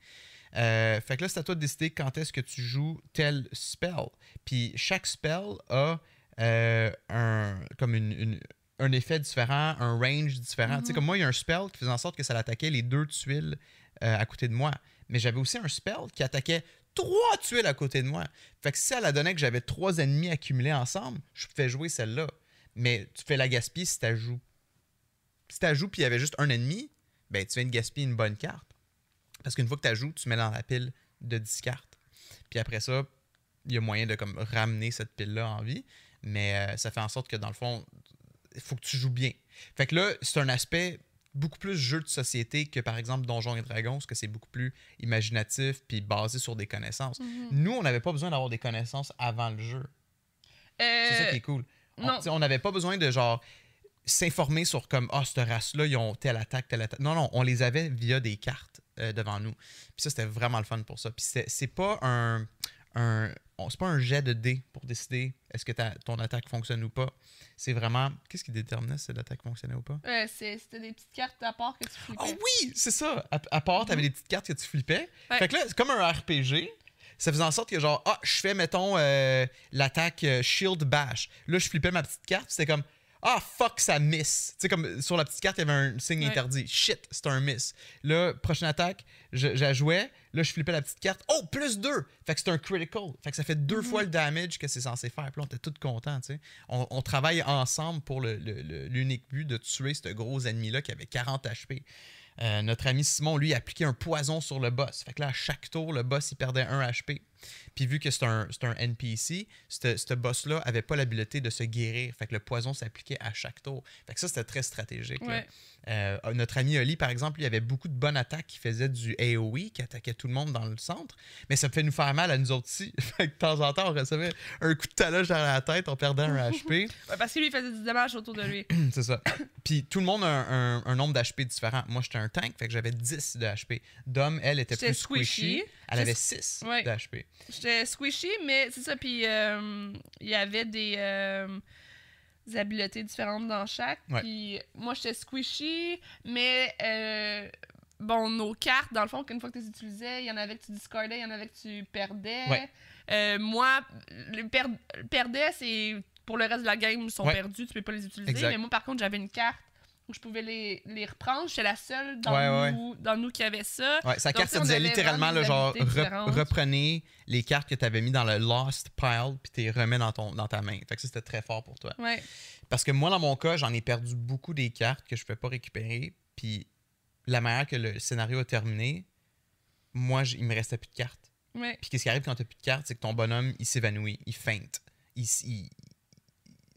[SPEAKER 1] Euh, fait que là, c'est à toi de décider quand est-ce que tu joues tel spell. Puis chaque spell a euh, un, comme une, une- un effet différent, un range différent. Tu sais, comme moi, il y a un spell qui faisait en sorte que ça attaquait les deux tuiles euh, à côté de moi. Mais j'avais aussi un spell qui attaquait trois tuiles à côté de moi. Fait que si ça la donnait que j'avais trois ennemis accumulés ensemble, je pouvais jouer celle-là. Mais tu fais la gaspiller si tu joues. Si tu joues puis il y avait juste un ennemi, ben tu viens de gaspiller une bonne carte. Parce qu'une fois que tu joues, tu mets dans la pile de 10 cartes. Puis après ça, il y a moyen de comme ramener cette pile-là en vie. Mais euh, ça fait en sorte que dans le fond, il faut que tu joues bien. Fait que là, c'est un aspect beaucoup plus jeu de société que par exemple Donjons et Dragons, parce que c'est beaucoup plus imaginatif puis basé sur des connaissances.
[SPEAKER 2] Mhm.
[SPEAKER 1] Nous, on n'avait pas besoin d'avoir des connaissances avant le jeu. C'est ça
[SPEAKER 2] Euh,
[SPEAKER 1] qui est cool. On-
[SPEAKER 2] non.
[SPEAKER 1] n'avait pas besoin de genre s'informer sur comme ah cette race-là, ils ont telle attaque, telle attaque. Non, non, on les avait via des cartes euh, devant nous. Puis ça, c'était vraiment le fun pour ça. Puis c'est pas un. un on- c'est pas un jet de dés pour décider est-ce que ta- ton attaque fonctionne ou pas. C'est vraiment. Qu'est-ce qui déterminait si l'attaque fonctionnait ou pas?
[SPEAKER 2] euh, C'était des petites cartes à part que tu flippais.
[SPEAKER 1] Ah oui, c'est ça. À, à part, t'avais des petites cartes que tu flippais.
[SPEAKER 2] Ouais.
[SPEAKER 1] Fait que là, c'est comme un RPG. Ça faisait en sorte que genre, ah, je fais, mettons, euh, l'attaque euh, Shield Bash. Là, je flippais ma petite carte, c'était comme, ah, fuck, ça miss. Tu sais, comme sur la petite carte, il y avait un signe
[SPEAKER 2] Ouais.
[SPEAKER 1] interdit. Shit, c'est un miss. Là, prochaine attaque, la jouais. Là, je flippais la petite carte. Oh, plus 2. Fait que c'est un critical. Fait que ça fait deux fois le damage que c'est censé faire. Puis là, on était tous contents, tu sais. On, on travaille ensemble pour l'unique but de tuer ce gros ennemi-là qui avait 40 HP. Euh, notre ami Simon, lui, appliquait un poison sur le boss. Fait que là, à chaque tour, le boss, il perdait un HP. Puis vu que c'est un, un NPC, ce ce boss-là avait pas l'habileté de se guérir. Fait que le poison s'appliquait à chaque tour. Fait que ça, c'était très stratégique. là. Euh, notre ami Oli, par exemple, il avait beaucoup de bonnes attaques qui faisaient du AoE, qui attaquait tout le monde dans le centre. Mais ça me fait nous faire mal à nous autres aussi. (laughs) fait que de temps en temps, on recevait un coup de talage dans la tête, on perdait un HP. (laughs)
[SPEAKER 2] Ouais, parce que lui, il faisait du dommage autour de lui. (clears throat)
[SPEAKER 1] C'est ça. Puis tout le monde a un, un- un nombre d'HP différent. Moi, j'étais un tank, fait que j'avais 10 de HP. Dom, elle, était plus squishy.
[SPEAKER 2] squishy.
[SPEAKER 1] Elle avait 6
[SPEAKER 2] Ouais.
[SPEAKER 1] de HP.
[SPEAKER 2] J'étais squishy, mais c'est ça. Puis euh, il y avait des, euh, des habiletés différentes dans chaque.
[SPEAKER 1] Ouais.
[SPEAKER 2] Puis moi, j'étais squishy, mais euh, bon, nos cartes, dans le fond, qu'une fois que tu les utilisais, il y en avait que tu discardais, il y en avait que tu perdais.
[SPEAKER 1] Ouais.
[SPEAKER 2] Euh, moi, le per perdais, c'est pour le reste de la game, ils sont
[SPEAKER 1] Ouais.
[SPEAKER 2] perdus, tu peux pas les utiliser.
[SPEAKER 1] Exact.
[SPEAKER 2] Mais moi, par contre, j'avais une carte je pouvais les, les reprendre. J'étais la seule dans,
[SPEAKER 1] Ouais, ouais.
[SPEAKER 2] nous, dans nous qui avait ça.
[SPEAKER 1] Ouais, sa
[SPEAKER 2] Donc,
[SPEAKER 1] carte, disait littéralement, le genre, reprenez les cartes que tu avais mis dans le Lost Pile, puis tu les remets dans, ton, dans ta main. Fait que ça, c'était très fort pour toi. Parce que moi, dans mon cas, j'en ai perdu beaucoup des cartes que je ne peux pas récupérer. Puis la manière que le scénario a terminé, moi, il me restait plus de cartes. Puis qu'est-ce qui arrive quand tu n'as plus de cartes, c'est que ton bonhomme, il s'évanouit, il feinte. Il-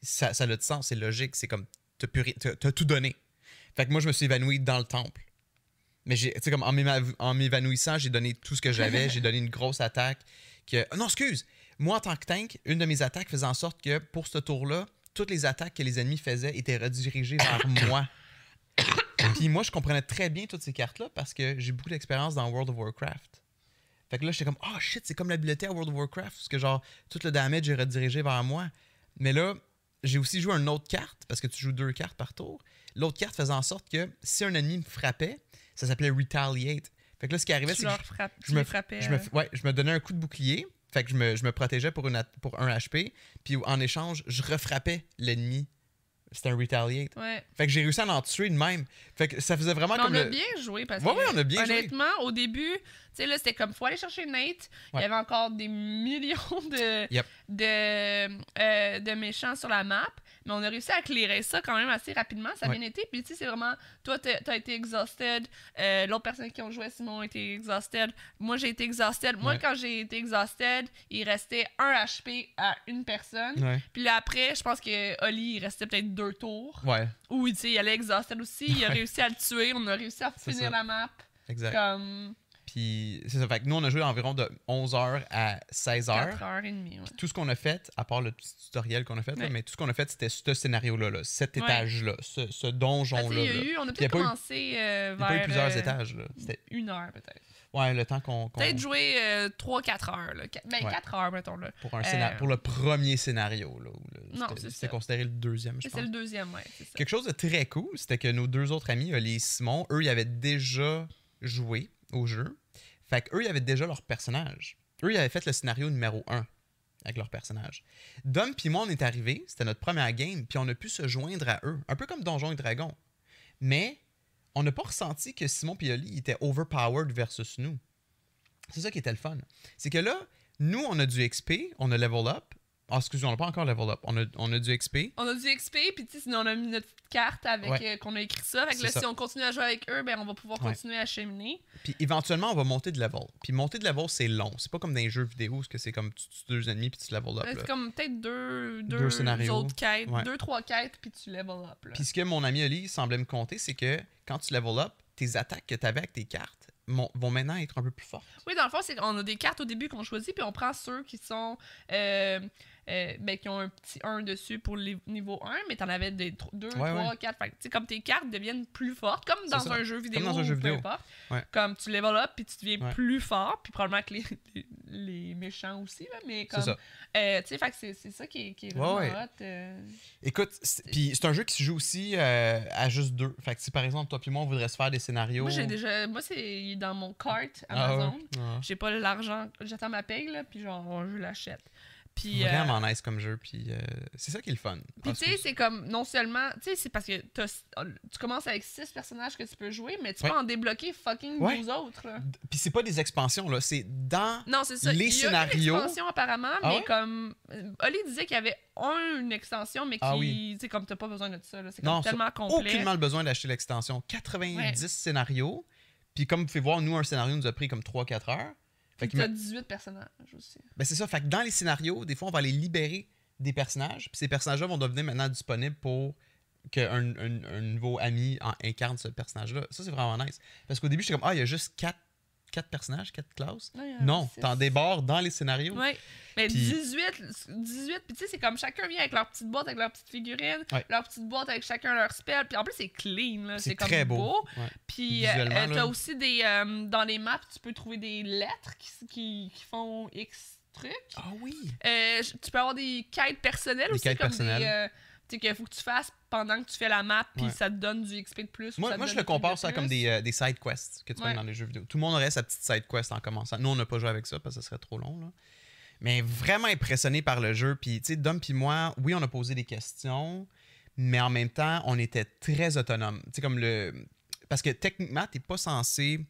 [SPEAKER 1] ça, ça a du sens, c'est logique. C'est comme, tu as, tout donné. Fait que moi, je me suis évanoui dans le temple. Mais j'ai, tu sais, comme en m'évanouissant, j'ai donné tout ce que j'avais. (laughs) j'ai donné une grosse attaque. Que... Ah Non, excuse! Moi, en tant que tank, une de mes attaques faisait en sorte que pour ce tour-là, toutes les attaques que les ennemis faisaient étaient redirigées vers (coughs) moi. Puis moi, je comprenais très bien toutes ces cartes-là parce que j'ai beaucoup d'expérience dans World of Warcraft. Fait que là, j'étais comme, oh shit, c'est comme l'habileté à World of Warcraft, parce que genre, tout le damage est redirigé vers moi. Mais là, j'ai aussi joué une autre carte, parce que tu joues deux cartes par tour. L'autre carte faisait en sorte que si un ennemi me frappait, ça s'appelait Retaliate. Fait que là, ce qui arrivait, c'est que je me f-
[SPEAKER 2] frappais.
[SPEAKER 1] je me,
[SPEAKER 2] euh,
[SPEAKER 1] f- ouais, je me donnais un coup de bouclier. Fait que je me, je me protégeais pour, une, at- pour un HP. Puis en échange, je refrappais l'ennemi. C'était un retaliate.
[SPEAKER 2] Ouais.
[SPEAKER 1] Fait que j'ai réussi à en tuer de même. Fait que ça faisait vraiment
[SPEAKER 2] Mais
[SPEAKER 1] comme
[SPEAKER 2] on a
[SPEAKER 1] le...
[SPEAKER 2] bien joué parce
[SPEAKER 1] Ouais,
[SPEAKER 2] que
[SPEAKER 1] ouais, on a bien joué.
[SPEAKER 2] honnêtement, au début, tu sais là, c'était comme faut aller chercher Nate. Il y avait encore des millions de
[SPEAKER 1] Yep.
[SPEAKER 2] de, euh, de méchants sur la map, mais on a réussi à clearer ça quand même assez rapidement. Ça a
[SPEAKER 1] Ouais.
[SPEAKER 2] bien été. Puis tu sais, c'est vraiment toi t'as été exhausted, euh, l'autre personne qui ont joué Simon a été exhausted, moi j'ai été exhausted. Moi
[SPEAKER 1] Ouais.
[SPEAKER 2] quand j'ai été exhausted, il restait un HP à une personne.
[SPEAKER 1] Ouais.
[SPEAKER 2] Puis là après, je pense que Oli il restait peut-être deux tours.
[SPEAKER 1] Ouais,
[SPEAKER 2] Ou tu sais, il allait exhausted aussi, il a réussi à le tuer, on a réussi à finir
[SPEAKER 1] ça.
[SPEAKER 2] la map.
[SPEAKER 1] exact.
[SPEAKER 2] Comme
[SPEAKER 1] Puis c'est ça. Fait que nous, on a joué environ de 11h à 16h.
[SPEAKER 2] 4h30. Ouais.
[SPEAKER 1] Tout ce qu'on a fait, à part le petit tutoriel qu'on a fait, là, mais tout ce qu'on a fait, c'était ce scénario-là, là, cet
[SPEAKER 2] Ouais.
[SPEAKER 1] étage-là, ce, donjon-là.
[SPEAKER 2] il y a
[SPEAKER 1] là.
[SPEAKER 2] eu, on a
[SPEAKER 1] il
[SPEAKER 2] peut-être commencé euh,
[SPEAKER 1] Il n'y a pas eu
[SPEAKER 2] vers
[SPEAKER 1] plusieurs
[SPEAKER 2] euh,
[SPEAKER 1] étages. Là. C'était
[SPEAKER 2] une heure peut-être.
[SPEAKER 1] ouais, le temps qu'on. qu'on-
[SPEAKER 2] Peut-être jouer 3-4 heures. Là. Qu- Ben
[SPEAKER 1] Ouais.
[SPEAKER 2] 4 heures, mettons. Là.
[SPEAKER 1] pour, un
[SPEAKER 2] euh,
[SPEAKER 1] scénar- pour le premier scénario. Là,
[SPEAKER 2] Non,
[SPEAKER 1] c'était-
[SPEAKER 2] c'est
[SPEAKER 1] considéré le deuxième, je
[SPEAKER 2] C'est
[SPEAKER 1] pense.
[SPEAKER 2] le deuxième, ouais. C'est ça.
[SPEAKER 1] Quelque chose de très cool, c'était que nos deux autres amis, Oli et Simon, eux, ils avaient déjà joué au jeu. Fait qu'eux, ils avaient déjà leur personnage. Eux, ils avaient fait le scénario numéro 1 avec leur personnage. Dom puis moi, on est arrivés, c'était notre première game, puis on a pu se joindre à eux, un peu comme Donjons et Dragons. Mais on n'a pas ressenti que Simon et Oli étaient overpowered versus nous. C'est ça qui était le fun. C'est que là, nous, on a du XP, on a level up. Ah, excusez, on n'a pas encore level up. On a, on a du XP.
[SPEAKER 2] On a du XP, puis tu sais, sinon on a mis notre petite carte avec
[SPEAKER 1] Ouais.
[SPEAKER 2] euh, qu'on a écrit ça. Fait que là,
[SPEAKER 1] ça.
[SPEAKER 2] si on continue à jouer avec eux, ben on va pouvoir
[SPEAKER 1] Ouais.
[SPEAKER 2] continuer à cheminer.
[SPEAKER 1] Puis éventuellement, on va monter de level. Puis monter de level, c'est long. C'est pas comme dans les jeux vidéo où c'est comme tu tues deux ennemis puis tu level up. Là.
[SPEAKER 2] C'est comme peut-être deux, deux,
[SPEAKER 1] Deux scénarios.
[SPEAKER 2] autres quêtes,
[SPEAKER 1] Ouais.
[SPEAKER 2] deux, trois quêtes, puis tu level up.
[SPEAKER 1] Puis ce que mon ami Oli semblait me compter, c'est que quand tu level up, tes attaques que tu avais avec tes cartes vont maintenant être un peu plus fortes.
[SPEAKER 2] Oui, dans le fond, c'est qu'on a des cartes au début qu'on choisit, puis on prend ceux qui sont. euh, euh, ben, qui ont un petit 1 dessus pour les niveau 1, mais t'en avais des 2,
[SPEAKER 1] Ouais,
[SPEAKER 2] 3,
[SPEAKER 1] ouais.
[SPEAKER 2] 4. Fait que, comme tes cartes deviennent plus fortes, comme
[SPEAKER 1] C'est
[SPEAKER 2] dans
[SPEAKER 1] ça.
[SPEAKER 2] un jeu vidéo.
[SPEAKER 1] dans un jeu
[SPEAKER 2] ou peu
[SPEAKER 1] vidéo.
[SPEAKER 2] importe.
[SPEAKER 1] Ouais.
[SPEAKER 2] Comme tu level up, puis tu deviens
[SPEAKER 1] Ouais.
[SPEAKER 2] plus fort, puis probablement que les, (laughs) les, les méchants aussi, là, mais
[SPEAKER 1] C'est
[SPEAKER 2] comme.
[SPEAKER 1] ça.
[SPEAKER 2] euh, tu sais, fait que c'est c'est ça qui est, qui est vraiment
[SPEAKER 1] ouais.
[SPEAKER 2] hot. euh.
[SPEAKER 1] Écoute, c'est- puis c'est un jeu qui se joue aussi à juste deux. Fait que si par exemple, toi puis moi, on voudrait se faire des scénarios.
[SPEAKER 2] Moi, j'ai déjà. Moi, c'est dans mon cart
[SPEAKER 1] Ah?
[SPEAKER 2] Amazon.
[SPEAKER 1] Ah.
[SPEAKER 2] J'ai pas l'argent. J'attends ma paye, là, puis genre, je l'achète. Puis. euh,
[SPEAKER 1] Vraiment nice comme jeu. Puis euh, c'est ça qui est le fun.
[SPEAKER 2] Puis
[SPEAKER 1] Ah,
[SPEAKER 2] tu sais, c'est comme, non seulement, tu sais, c'est parce que t'as- tu commences avec six personnages que tu peux jouer, mais tu
[SPEAKER 1] Ouais.
[SPEAKER 2] peux en débloquer fucking
[SPEAKER 1] Ouais.
[SPEAKER 2] 12 autres. là.
[SPEAKER 1] Puis c'est pas des expansions, là. C'est dans.
[SPEAKER 2] Non, c'est ça.
[SPEAKER 1] Les
[SPEAKER 2] Il y a
[SPEAKER 1] scénarios-
[SPEAKER 2] une extension apparemment,
[SPEAKER 1] Ah
[SPEAKER 2] mais
[SPEAKER 1] ouais?
[SPEAKER 2] comme. euh, Oli disait qu'il y avait un, une extension, mais qui.
[SPEAKER 1] Ah oui.
[SPEAKER 2] Tu sais, comme t'as pas besoin de ça. C'est tellement complet.
[SPEAKER 1] Aucunement le besoin d'acheter l'extension. 90
[SPEAKER 2] Ouais.
[SPEAKER 1] scénarios. Puis comme vous pouvez voir, nous, un scénario nous a pris comme 3-4 heures. Fait
[SPEAKER 2] t'as
[SPEAKER 1] m'a-
[SPEAKER 2] 18 personnages aussi.
[SPEAKER 1] Ben c'est ça. Fait que dans les scénarios, des fois, on va aller libérer des personnages. Puis ces personnages-là vont devenir maintenant disponibles pour qu'un un, un nouveau ami en- incarne ce personnage-là. Ça, c'est vraiment nice. Parce qu'au début, j'étais comme, ah, il y a juste 4, personnages, 4 classes.
[SPEAKER 2] Non,
[SPEAKER 1] t'en débordes dans les scénarios.
[SPEAKER 2] Ouais. Mais
[SPEAKER 1] Puis-
[SPEAKER 2] 18, 18, puis tu sais, c'est comme chacun vient avec leur petite boîte, avec leur petite figurine,
[SPEAKER 1] Ouais.
[SPEAKER 2] leur petite boîte avec chacun leur spell. Puis en plus, c'est clean, là.
[SPEAKER 1] C'est
[SPEAKER 2] C'est comme
[SPEAKER 1] très
[SPEAKER 2] beau.
[SPEAKER 1] beau. Ouais.
[SPEAKER 2] Puis euh, euh, t'as aussi des. euh, dans les maps, tu peux trouver des lettres qui, qui, qui font X trucs.
[SPEAKER 1] Ah oui.
[SPEAKER 2] Euh, tu peux avoir des quêtes personnelles
[SPEAKER 1] Des
[SPEAKER 2] aussi,
[SPEAKER 1] quêtes
[SPEAKER 2] comme
[SPEAKER 1] personnelles.
[SPEAKER 2] des. Tu sais, qu'il faut que tu fasses pendant que tu fais la map, puis
[SPEAKER 1] Ouais.
[SPEAKER 2] ça te donne du XP de plus.
[SPEAKER 1] Moi, moi je le compare ça comme des, euh, des side quests que tu
[SPEAKER 2] Ouais.
[SPEAKER 1] fais dans les jeux vidéo. Tout le monde aurait sa petite side quest en commençant. Nous, on n'a pas joué avec ça parce que ça serait trop long. Là. Mais vraiment impressionné par le jeu. Puis, tu sais, Dom puis moi, oui, on a posé des questions, mais en même temps, on était très autonome. Tu sais, comme le. Parce que techniquement, t'es pas censé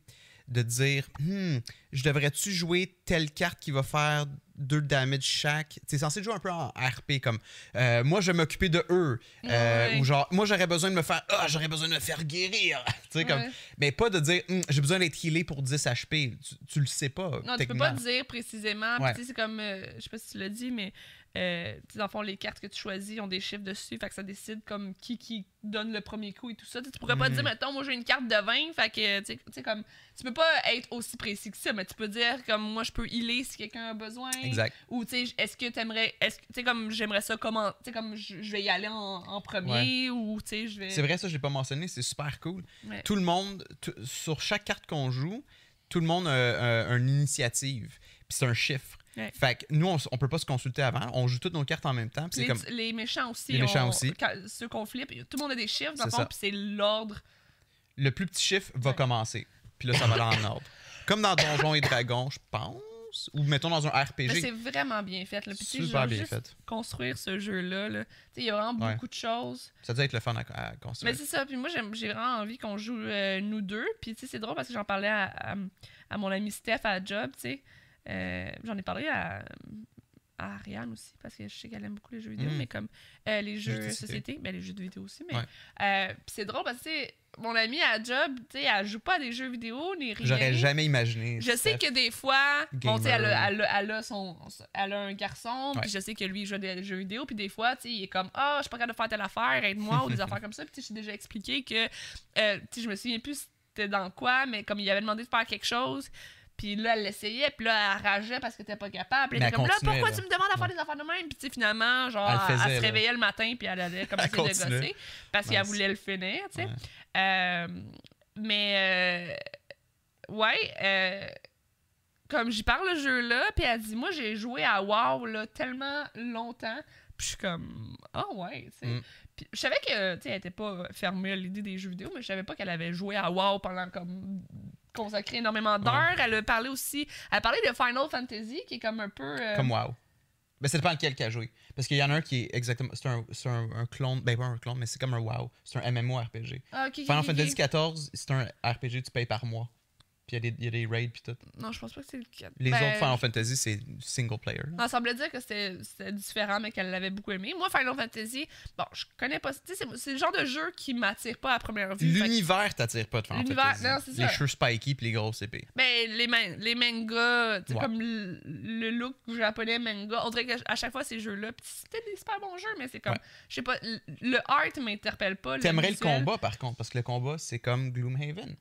[SPEAKER 1] de dire Hmm, je devrais-tu jouer telle carte qui va faire deux damage chaque? Tu es censé jouer un peu en RP comme euh, moi je vais m'occuper de eux. Euh,
[SPEAKER 2] Ouais.
[SPEAKER 1] Ou genre moi j'aurais besoin de me faire ah j'aurais besoin de me faire guérir. (laughs) tu sais comme mais pas de dire Hmm, j'ai besoin d'être healé pour 10 HP. Tu, tu le sais pas.
[SPEAKER 2] Non, tu peux pas dire précisément.
[SPEAKER 1] Ouais.
[SPEAKER 2] tu sais, c'est comme, euh, je sais pas si tu l'as dit, mais euh, dans le fond, les cartes que tu choisis ont des chiffres dessus, fait que ça décide comme qui qui donne le premier coup et tout ça. Tu sais, tu pourrais pas
[SPEAKER 1] Mhm.
[SPEAKER 2] dire, mettons, moi j'ai une carte de 20, fait que, tu sais- tu sais, comme, tu peux pas être aussi précis que ça, mais tu peux dire, comme, moi je peux healer si quelqu'un a besoin.
[SPEAKER 1] Exact.
[SPEAKER 2] Ou, tu sais, est-ce que t'aimerais, est-ce que, tu sais, comme, j'aimerais ça comment, tu sais, comme, je je vais y aller en, en premier, ou, tu sais, je vais.
[SPEAKER 1] C'est vrai ça j'ai pas mentionné c'est super cool.
[SPEAKER 2] Ouais.
[SPEAKER 1] Tout le monde sur chaque carte qu'on joue tout le monde a, a- a une initiative puis c'est un chiffre.
[SPEAKER 2] Ouais.
[SPEAKER 1] Fait que nous, on, on peut pas se consulter avant. On joue toutes nos cartes en même temps.
[SPEAKER 2] Les,
[SPEAKER 1] C'est comme
[SPEAKER 2] les méchants aussi.
[SPEAKER 1] Les méchants
[SPEAKER 2] ont-
[SPEAKER 1] aussi.
[SPEAKER 2] quand- ceux qu'on flippe, tout le monde a des chiffres, dans le fond, puis c'est l'ordre.
[SPEAKER 1] le plus petit chiffre va
[SPEAKER 2] Ouais.
[SPEAKER 1] commencer. Puis là, ça va aller en ordre. Comme dans Donjons et Dragons, je pense. Ou mettons dans un
[SPEAKER 2] Mais
[SPEAKER 1] RPG.
[SPEAKER 2] c'est vraiment bien fait. Là. Puis, tu sais,
[SPEAKER 1] Super bien
[SPEAKER 2] juste
[SPEAKER 1] fait.
[SPEAKER 2] construire ce jeu-là, là. Tu sais, il y a vraiment
[SPEAKER 1] Ouais.
[SPEAKER 2] beaucoup de choses.
[SPEAKER 1] Ça doit être le fun à, à construire.
[SPEAKER 2] Mais c'est ça, puis moi j'ai vraiment envie qu'on joue euh, nous deux. Puis tu sais, c'est drôle parce que j'en parlais à, à, à mon ami Steph à la job, tu sais. Euh, j'en ai parlé à, à Ariane aussi, parce que je sais qu'elle aime beaucoup les jeux vidéo,
[SPEAKER 1] Mm.
[SPEAKER 2] mais comme euh, les jeux
[SPEAKER 1] de société.
[SPEAKER 2] ben les jeux de vidéo aussi, mais.
[SPEAKER 1] Ouais.
[SPEAKER 2] euh, c'est drôle parce que mon ami à job, tu sais, elle joue pas à des jeux vidéo ni rien.
[SPEAKER 1] J'aurais jamais imaginé.
[SPEAKER 2] Je sais que des fois, bon, elle, a- elle, a- elle a son, elle a un garçon, puis je sais que lui il joue à des jeux vidéo, puis des fois, tu sais, il est comme ah, je suis pas capable de faire telle affaire, aide-moi ou des (laughs) affaires comme ça. Puis j'ai déjà expliqué que, euh, tu sais, je me souviens plus c'était dans quoi, mais comme il avait demandé de faire quelque chose. Puis là, elle l'essayait, puis là, elle rageait parce que t'es pas capable. Puis elle était comme là, pourquoi
[SPEAKER 1] là.
[SPEAKER 2] tu me demandes à faire
[SPEAKER 1] Ouais.
[SPEAKER 2] des affaires de même? Puis tu sais, finalement, genre,
[SPEAKER 1] Elle
[SPEAKER 2] se
[SPEAKER 1] là.
[SPEAKER 2] réveillait le matin, puis elle allait commencer
[SPEAKER 1] continuait.
[SPEAKER 2] gosser parce qu'elle voulait le finir, tu sais.
[SPEAKER 1] Ouais.
[SPEAKER 2] Euh, mais euh, ouais, euh, comme j'y parle le jeu là, puis elle dit moi j'ai joué à WoW là tellement longtemps, puis je suis comme ah ouais, tu sais.
[SPEAKER 1] Mm.
[SPEAKER 2] Je savais que tu sais elle était pas fermée à l'idée des jeux vidéo, mais je savais pas qu'elle avait joué à WoW pendant comme consacré énormément d'heures. Elle a parlé aussi, elle a parlé de Final Fantasy qui est comme un peu euh,
[SPEAKER 1] Comme WoW. Ben, ça dépend lequel qui a joué. Parce qu'il y en a un qui est exactement. C'est un, c'est un, un clone. Ben, pas un clone, mais c'est comme un WoW. C'est un MMORPG.
[SPEAKER 2] Ah, ok, ok,
[SPEAKER 1] Final Fantasy. XIV, c'est un RPG, tu payes par mois. Puis il y, a des- il y a des raids, puis tout.
[SPEAKER 2] Non, je pense pas que c'est le cas.
[SPEAKER 1] Les
[SPEAKER 2] Ben,
[SPEAKER 1] autres Final Fantasy, c'est single player. là.
[SPEAKER 2] Non, elle semblait dire que c'était différent, mais qu'elle l'avait beaucoup aimé. Moi, Final Fantasy, bon, je connais pas. Tu sais, c'est- le genre de jeu qui m'attire pas à première vue.
[SPEAKER 1] L'univers t'attire pas de Final Fantasy.
[SPEAKER 2] non, c'est
[SPEAKER 1] Les
[SPEAKER 2] ça.
[SPEAKER 1] cheveux spiky puis les grosses épées.
[SPEAKER 2] Mais les, man- les mangas, tu sais,
[SPEAKER 1] Ouais.
[SPEAKER 2] comme le, le look japonais manga, on dirait qu'à chaque fois ces jeux-là, c'était des super bons jeux, mais c'est comme,
[SPEAKER 1] Ouais.
[SPEAKER 2] je sais pas, le, art m'interpelle pas.
[SPEAKER 1] T'aimerais le combat par contre, parce que le combat c'est comme Gloomhaven. Tu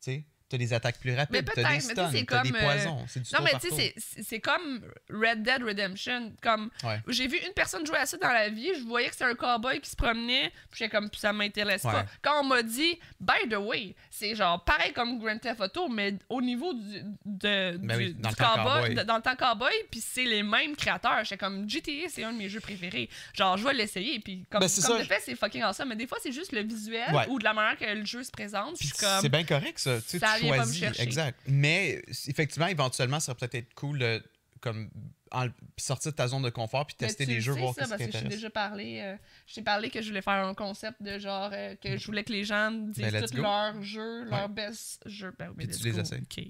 [SPEAKER 1] sais, t'as des attaques plus rapides,
[SPEAKER 2] Mais
[SPEAKER 1] t'as
[SPEAKER 2] peut-être,
[SPEAKER 1] des stuns,
[SPEAKER 2] c'est
[SPEAKER 1] t'as des
[SPEAKER 2] comme, euh,
[SPEAKER 1] poisons. C'est du
[SPEAKER 2] Non, mais tu sais, c'est- c'est c'est comme Red Dead Redemption. Comme,
[SPEAKER 1] Ouais.
[SPEAKER 2] j'ai vu une personne jouer à ça dans la vie, je voyais que c'était un cowboy qui se promenait, puis j'étais comme, ça m'intéresse pas. Quand on m'a dit, by the way, c'est genre pareil comme Grand Theft Auto, mais au niveau du, de,
[SPEAKER 1] Ben
[SPEAKER 2] du,
[SPEAKER 1] oui, dans
[SPEAKER 2] du
[SPEAKER 1] le temps
[SPEAKER 2] cowboy, dans le temps cowboy, puis c'est les mêmes créateurs. J'étais comme, GTA, c'est un de mes jeux préférés. Genre, je vais l'essayer, puis comme,
[SPEAKER 1] Ben, c'est
[SPEAKER 2] comme
[SPEAKER 1] ça.
[SPEAKER 2] de fait, c'est fucking awesome, mais des fois, c'est juste le visuel
[SPEAKER 1] Ouais.
[SPEAKER 2] ou de la manière que le jeu se présente,
[SPEAKER 1] C'est bien correct, ça. Tu sais,
[SPEAKER 2] ça
[SPEAKER 1] tu
[SPEAKER 2] pas me chercher.
[SPEAKER 1] Exact. Mais effectivement, éventuellement, ça pourrait peut-être être cool de comme, en- sortir de ta zone de confort puis tester
[SPEAKER 2] tu
[SPEAKER 1] des
[SPEAKER 2] le
[SPEAKER 1] jeux,
[SPEAKER 2] sais,
[SPEAKER 1] voir
[SPEAKER 2] ça, parce que je t'ai
[SPEAKER 1] t'intéresse.
[SPEAKER 2] déjà parlé. euh, parlé que je voulais faire un concept de genre euh, que je voulais que les gens disent
[SPEAKER 1] Ben,
[SPEAKER 2] tous leurs jeux, leurs best jeux. Ben,
[SPEAKER 1] Puis tu les
[SPEAKER 2] go.
[SPEAKER 1] essayes.
[SPEAKER 2] Ok.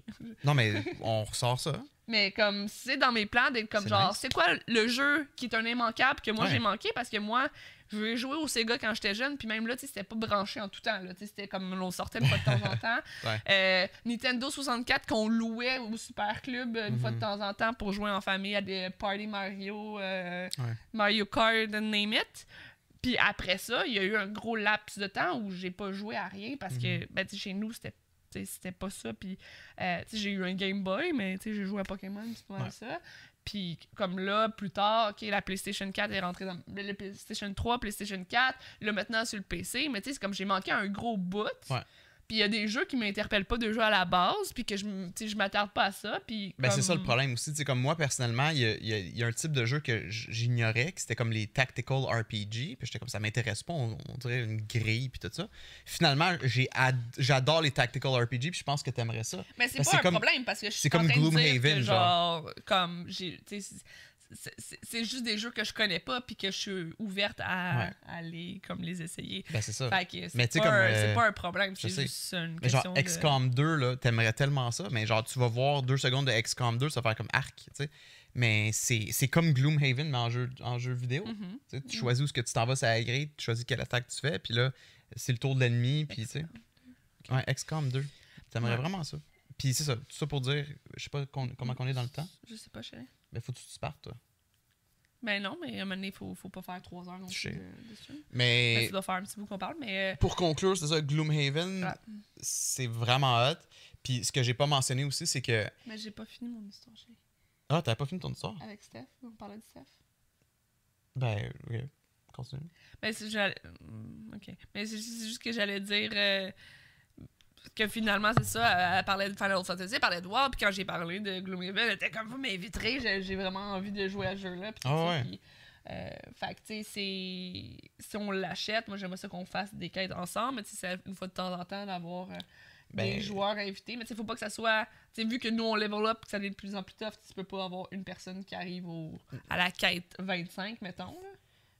[SPEAKER 1] Non, mais (laughs) on ressort ça.
[SPEAKER 2] Mais comme c'est dans mes plans d'être comme
[SPEAKER 1] C'est
[SPEAKER 2] genre
[SPEAKER 1] nice.
[SPEAKER 2] c'est quoi le jeu qui est un immanquable que moi
[SPEAKER 1] Ouais.
[SPEAKER 2] j'ai manqué? Parce que moi je vais jouer au Sega quand j'étais jeune puis même là c'était pas branché en tout temps c'était comme on sortait une fois de temps en (laughs) temps
[SPEAKER 1] Ouais.
[SPEAKER 2] Euh, Nintendo 64 qu'on louait au Super Club euh, une fois de
[SPEAKER 1] Mhm.
[SPEAKER 2] temps en temps pour jouer en famille à des Party Mario euh,
[SPEAKER 1] Ouais.
[SPEAKER 2] Mario Kart name it puis après ça il y a eu un gros laps de temps où j'ai pas joué à rien parce
[SPEAKER 1] Mhm.
[SPEAKER 2] que ben, tu sais, chez nous c'était c'était pas ça puis euh, j'ai eu un Game Boy, mais tu sais, j'ai joué à Pokémon, c'est pas
[SPEAKER 1] Ouais.
[SPEAKER 2] ça. Puis comme là, plus tard, ok, la PlayStation 4 est rentrée dans le PlayStation 3, PlayStation 4, là maintenant sur le PC, mais tu sais, c'est comme j'ai manqué un gros bout. Puis il y a des jeux qui m'interpellent pas de jeux à la base, puis que je m- tu sais, je m'attarde pas à ça, puis
[SPEAKER 1] Ben, c'est
[SPEAKER 2] comme-
[SPEAKER 1] ça le problème aussi. Comme moi, personnellement, il y a, y a- il y a un type de jeu que j'ignorais, que c'était comme les tactical RPG. Puis j'étais comme ça m'intéresse pas, on, on dirait une grille, puis tout ça. Finalement, j'ai ad- j'adore les tactical RPG, puis je pense que t'aimerais ça.
[SPEAKER 2] Mais c'est
[SPEAKER 1] Ben,
[SPEAKER 2] pas un
[SPEAKER 1] comme-
[SPEAKER 2] problème parce que je suis
[SPEAKER 1] c'est
[SPEAKER 2] pas en
[SPEAKER 1] comme
[SPEAKER 2] train de dire
[SPEAKER 1] Gloomhaven,
[SPEAKER 2] que,
[SPEAKER 1] genre.
[SPEAKER 2] genre comme j'ai tu sais, c'est- juste des jeux que je connais pas puis que je suis ouverte à,
[SPEAKER 1] Ouais.
[SPEAKER 2] à les comme les essayer.
[SPEAKER 1] Ben, c'est ça.
[SPEAKER 2] Fait que c'est pas,
[SPEAKER 1] euh,
[SPEAKER 2] c'est pas un problème, c'est juste une
[SPEAKER 1] Mais genre,
[SPEAKER 2] de...
[SPEAKER 1] XCOM 2, là, t'aimerais tellement ça, mais genre, tu vas voir deux secondes de XCOM 2, ça va faire comme arc, tu sais. Mais c'est comme Gloomhaven, mais en jeu, en jeu vidéo.
[SPEAKER 2] Mhm.
[SPEAKER 1] Tu tu choisis où est-ce que tu t'en vas, c'est la tu choisis quelle attaque tu fais, puis là, c'est le tour de l'ennemi, puis tu sais. Ouais, XCOM 2. T'aimerais
[SPEAKER 2] Ouais.
[SPEAKER 1] vraiment ça. Puis c'est ça, tout ça pour dire, je sais pas comment on est dans le temps,
[SPEAKER 2] Je sais pas, chérie.
[SPEAKER 1] Mais faut que tu te partes, toi.
[SPEAKER 2] Ben non, mais à un moment donné, faut, faut pas faire trois heures non plus de, de stream. Ben,
[SPEAKER 1] Mais
[SPEAKER 2] tu dois faire un petit bout qu'on parle, mais... euh,
[SPEAKER 1] pour conclure, c'est ça, Gloomhaven,
[SPEAKER 2] Ah.
[SPEAKER 1] c'est vraiment hot. Puis ce que j'ai pas mentionné aussi, c'est que.
[SPEAKER 2] Mais j'ai pas fini mon histoire, chérie.
[SPEAKER 1] Ah, t'avais pas fini ton histoire?
[SPEAKER 2] Avec Steph, on parlait de Steph.
[SPEAKER 1] Ben, ok. Continue.
[SPEAKER 2] Ben, c'est ok. Mais c'est c'est juste que j'allais dire. euh, Que finalement, c'est ça, elle, parlait de Final Fantasy, elle parlait de WoW, puis quand j'ai parlé de Gloomhaven, elle était comme vous m'inviterez, j'ai j'ai vraiment envie de jouer à ce jeu-là.
[SPEAKER 1] Ah ouais.
[SPEAKER 2] euh, fait que, tu sais. Si on l'achète, moi, j'aimerais ça qu'on fasse des quêtes ensemble, mais tu sais, c'est une fois de temps en temps d'avoir euh,
[SPEAKER 1] Ben-
[SPEAKER 2] des joueurs invités. Mais tu sais, faut pas que ça soit. Tu sais, vu que nous, on level up, que ça devient de plus en plus tough, tu peux pas avoir une personne qui arrive au, à la quête 25, mettons, là.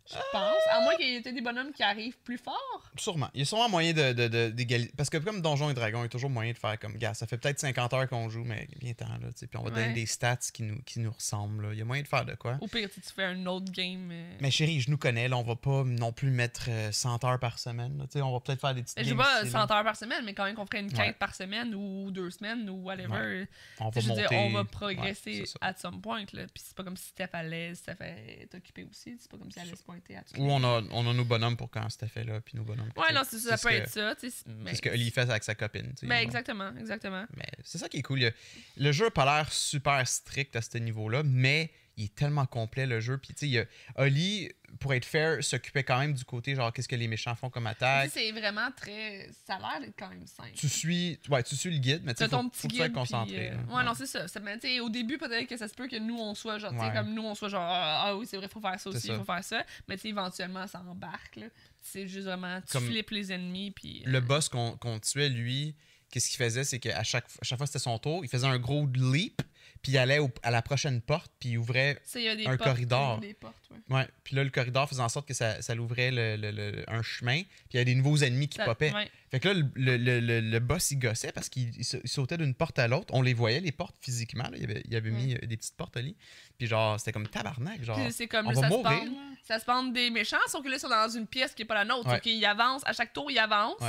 [SPEAKER 2] Je pense. À moins qu'il y ait des bonhommes qui arrivent plus fort.
[SPEAKER 1] Sûrement. Il y a sûrement moyen de, de, de- d'égaliser. Parce que comme Donjons et Dragons, il y a toujours moyen de faire comme, gars, ça fait peut-être 50 heures qu'on joue, mais viens temps là, puis on va donner des stats qui nous, qui nous ressemblent. là. Il y a moyen de faire de quoi.
[SPEAKER 2] Au pire, tu fais un autre game. euh,
[SPEAKER 1] Mais chérie, je nous connais, là, on va pas non plus mettre euh, 100 heures par semaine. là. On va peut-être faire des petites
[SPEAKER 2] Je sais pas
[SPEAKER 1] ici,
[SPEAKER 2] 100
[SPEAKER 1] là.
[SPEAKER 2] heures par semaine, mais quand même qu'on ferait une quête
[SPEAKER 1] Ouais.
[SPEAKER 2] par semaine ou deux semaines ou whatever.
[SPEAKER 1] On va
[SPEAKER 2] veux dire, on va progresser
[SPEAKER 1] ça.
[SPEAKER 2] at some point. Là. Puis c'est pas comme si Steph allait, Steph est occupée aussi. C'est pas comme si elle allait se pointer à tout.
[SPEAKER 1] Ou on a, on a nos bonhommes pour quand c'était fait là, puis nos bonhommes.
[SPEAKER 2] Ouais, non, ça, ça
[SPEAKER 1] ce
[SPEAKER 2] peut être ça.
[SPEAKER 1] C'est ce que Oli fait avec sa copine.
[SPEAKER 2] Ben, exactement, exactement.
[SPEAKER 1] Mais c'est ça qui est cool. Le jeu a pas l'air super strict à ce niveau-là, mais il est tellement complet le jeu. Puis tu sais, Oli, pour être fair, s'occupait quand même du côté genre qu'est-ce que les méchants font comme attaque.
[SPEAKER 2] C'est vraiment très. Ça a l'air quand même simple.
[SPEAKER 1] Tu suis, ouais, tu suis le guide, mais tu faut,
[SPEAKER 2] ton
[SPEAKER 1] faut
[SPEAKER 2] petit
[SPEAKER 1] sois
[SPEAKER 2] guide.
[SPEAKER 1] concentré.
[SPEAKER 2] euh,
[SPEAKER 1] là.
[SPEAKER 2] ouais, non, c'est ça. Ça- mais, tu sais, au début, peut-être que ça se peut que nous, on soit genre, tu sais,
[SPEAKER 1] Ouais.
[SPEAKER 2] comme nous, on soit genre, ah ah oui, c'est vrai, faut faire ça aussi,
[SPEAKER 1] ça.
[SPEAKER 2] faut faire ça. Mais tu sais, éventuellement, ça embarque. C'est juste vraiment, tu
[SPEAKER 1] Comme
[SPEAKER 2] flippes les ennemis, puis. euh,
[SPEAKER 1] Le boss qu'on qu'on tuait, lui, qu'est-ce qu'il faisait, c'est qu'à chaque, à chaque fois c'était son tour, il faisait un gros leap, puis il allait au- à la prochaine porte, puis il ouvrait
[SPEAKER 2] il
[SPEAKER 1] un
[SPEAKER 2] portes,
[SPEAKER 1] corridor.
[SPEAKER 2] Des portes, ouais.
[SPEAKER 1] Ouais, puis là, le corridor faisait en sorte que ça, ça l'ouvrait le- le- le- un chemin, puis il y avait des nouveaux ennemis qui
[SPEAKER 2] Ça-
[SPEAKER 1] popaient.
[SPEAKER 2] ouais.
[SPEAKER 1] Fait que là, le, boss, il gossait parce qu'il il sa- il sautait d'une porte à l'autre. On les voyait, les portes, physiquement. là. Il avait, il avait
[SPEAKER 2] Ouais.
[SPEAKER 1] mis euh, des petites portes à lit. Puis genre, c'était comme tabarnak. Genre,
[SPEAKER 2] c'est comme
[SPEAKER 1] on
[SPEAKER 2] là,
[SPEAKER 1] va
[SPEAKER 2] ça se
[SPEAKER 1] mourir. là.
[SPEAKER 2] Ça se des méchants, sauf que là, ils sont dans une pièce qui est pas la nôtre. Sauf qu'ils avancent, à chaque tour, ils avancent.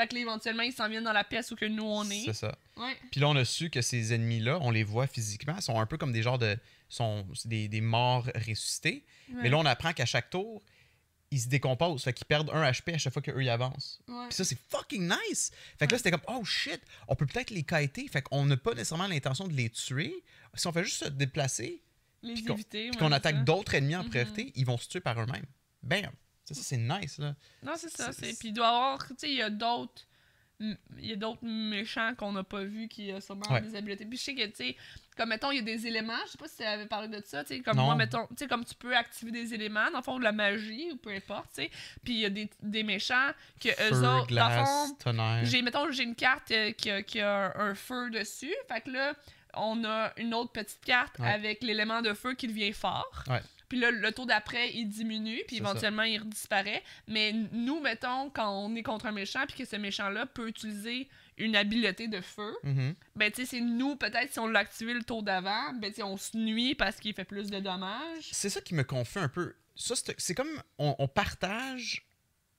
[SPEAKER 2] Fait que là, éventuellement, ils s'en viennent dans la pièce où que nous, on est.
[SPEAKER 1] C'est ça.
[SPEAKER 2] Ouais.
[SPEAKER 1] Puis là, on a su que ces ennemis-là, on les voit physiquement, sont un peu comme des genres de. sont des, des morts ressuscités.
[SPEAKER 2] Ouais.
[SPEAKER 1] Mais là, on apprend qu'à chaque tour, ils se décomposent. Fait qu'ils perdent un HP à chaque fois qu'eux, ils avancent.
[SPEAKER 2] Ouais.
[SPEAKER 1] Puis ça, c'est fucking nice. Fait que là, c'était comme, oh shit, on peut peut-être les kiter. Fait qu'on n'a pas nécessairement l'intention de les tuer. Si on fait juste se déplacer,
[SPEAKER 2] Les
[SPEAKER 1] puis qu'on- attaque d'autres ennemis en
[SPEAKER 2] Mhm.
[SPEAKER 1] priorité, ils vont se tuer par eux-mêmes. Bam! Ça, ça, c'est nice, là.
[SPEAKER 2] Non, c'est ça.
[SPEAKER 1] C'est-
[SPEAKER 2] Puis il doit y avoir. Tu sais, il y a d'autres. Il y a d'autres méchants qu'on n'a pas vus qui ont sûrement
[SPEAKER 1] Ouais.
[SPEAKER 2] des habiletés. Puis je sais que, tu sais, comme mettons, il y a des éléments. Je sais pas si tu avais parlé de ça. Tu sais, comme
[SPEAKER 1] Non.
[SPEAKER 2] moi, mettons, tu sais, comme tu peux activer des éléments, dans le fond, de la magie ou peu importe, tu sais. Puis il y a des, des méchants que eux autres, dans le
[SPEAKER 1] glace,
[SPEAKER 2] fond. J'ai, mettons, j'ai une carte euh, qui, a, qui a un, un feu dessus. Fait que là, on a une autre petite carte
[SPEAKER 1] Ouais.
[SPEAKER 2] avec l'élément de feu qui devient fort.
[SPEAKER 1] Ouais.
[SPEAKER 2] Puis là, le tour d'après, il diminue, puis éventuellement, il disparaît. Mais nous, mettons, quand on est contre un méchant, puis que ce méchant-là peut utiliser une habileté de feu,
[SPEAKER 1] Mhm.
[SPEAKER 2] ben, tu sais, c'est nous, peut-être, si on l'a activé le tour d'avant, ben, tu sais, on se nuit parce qu'il fait plus de dommages.
[SPEAKER 1] C'est ça qui me confie un peu. Ça, c'est comme on, on partage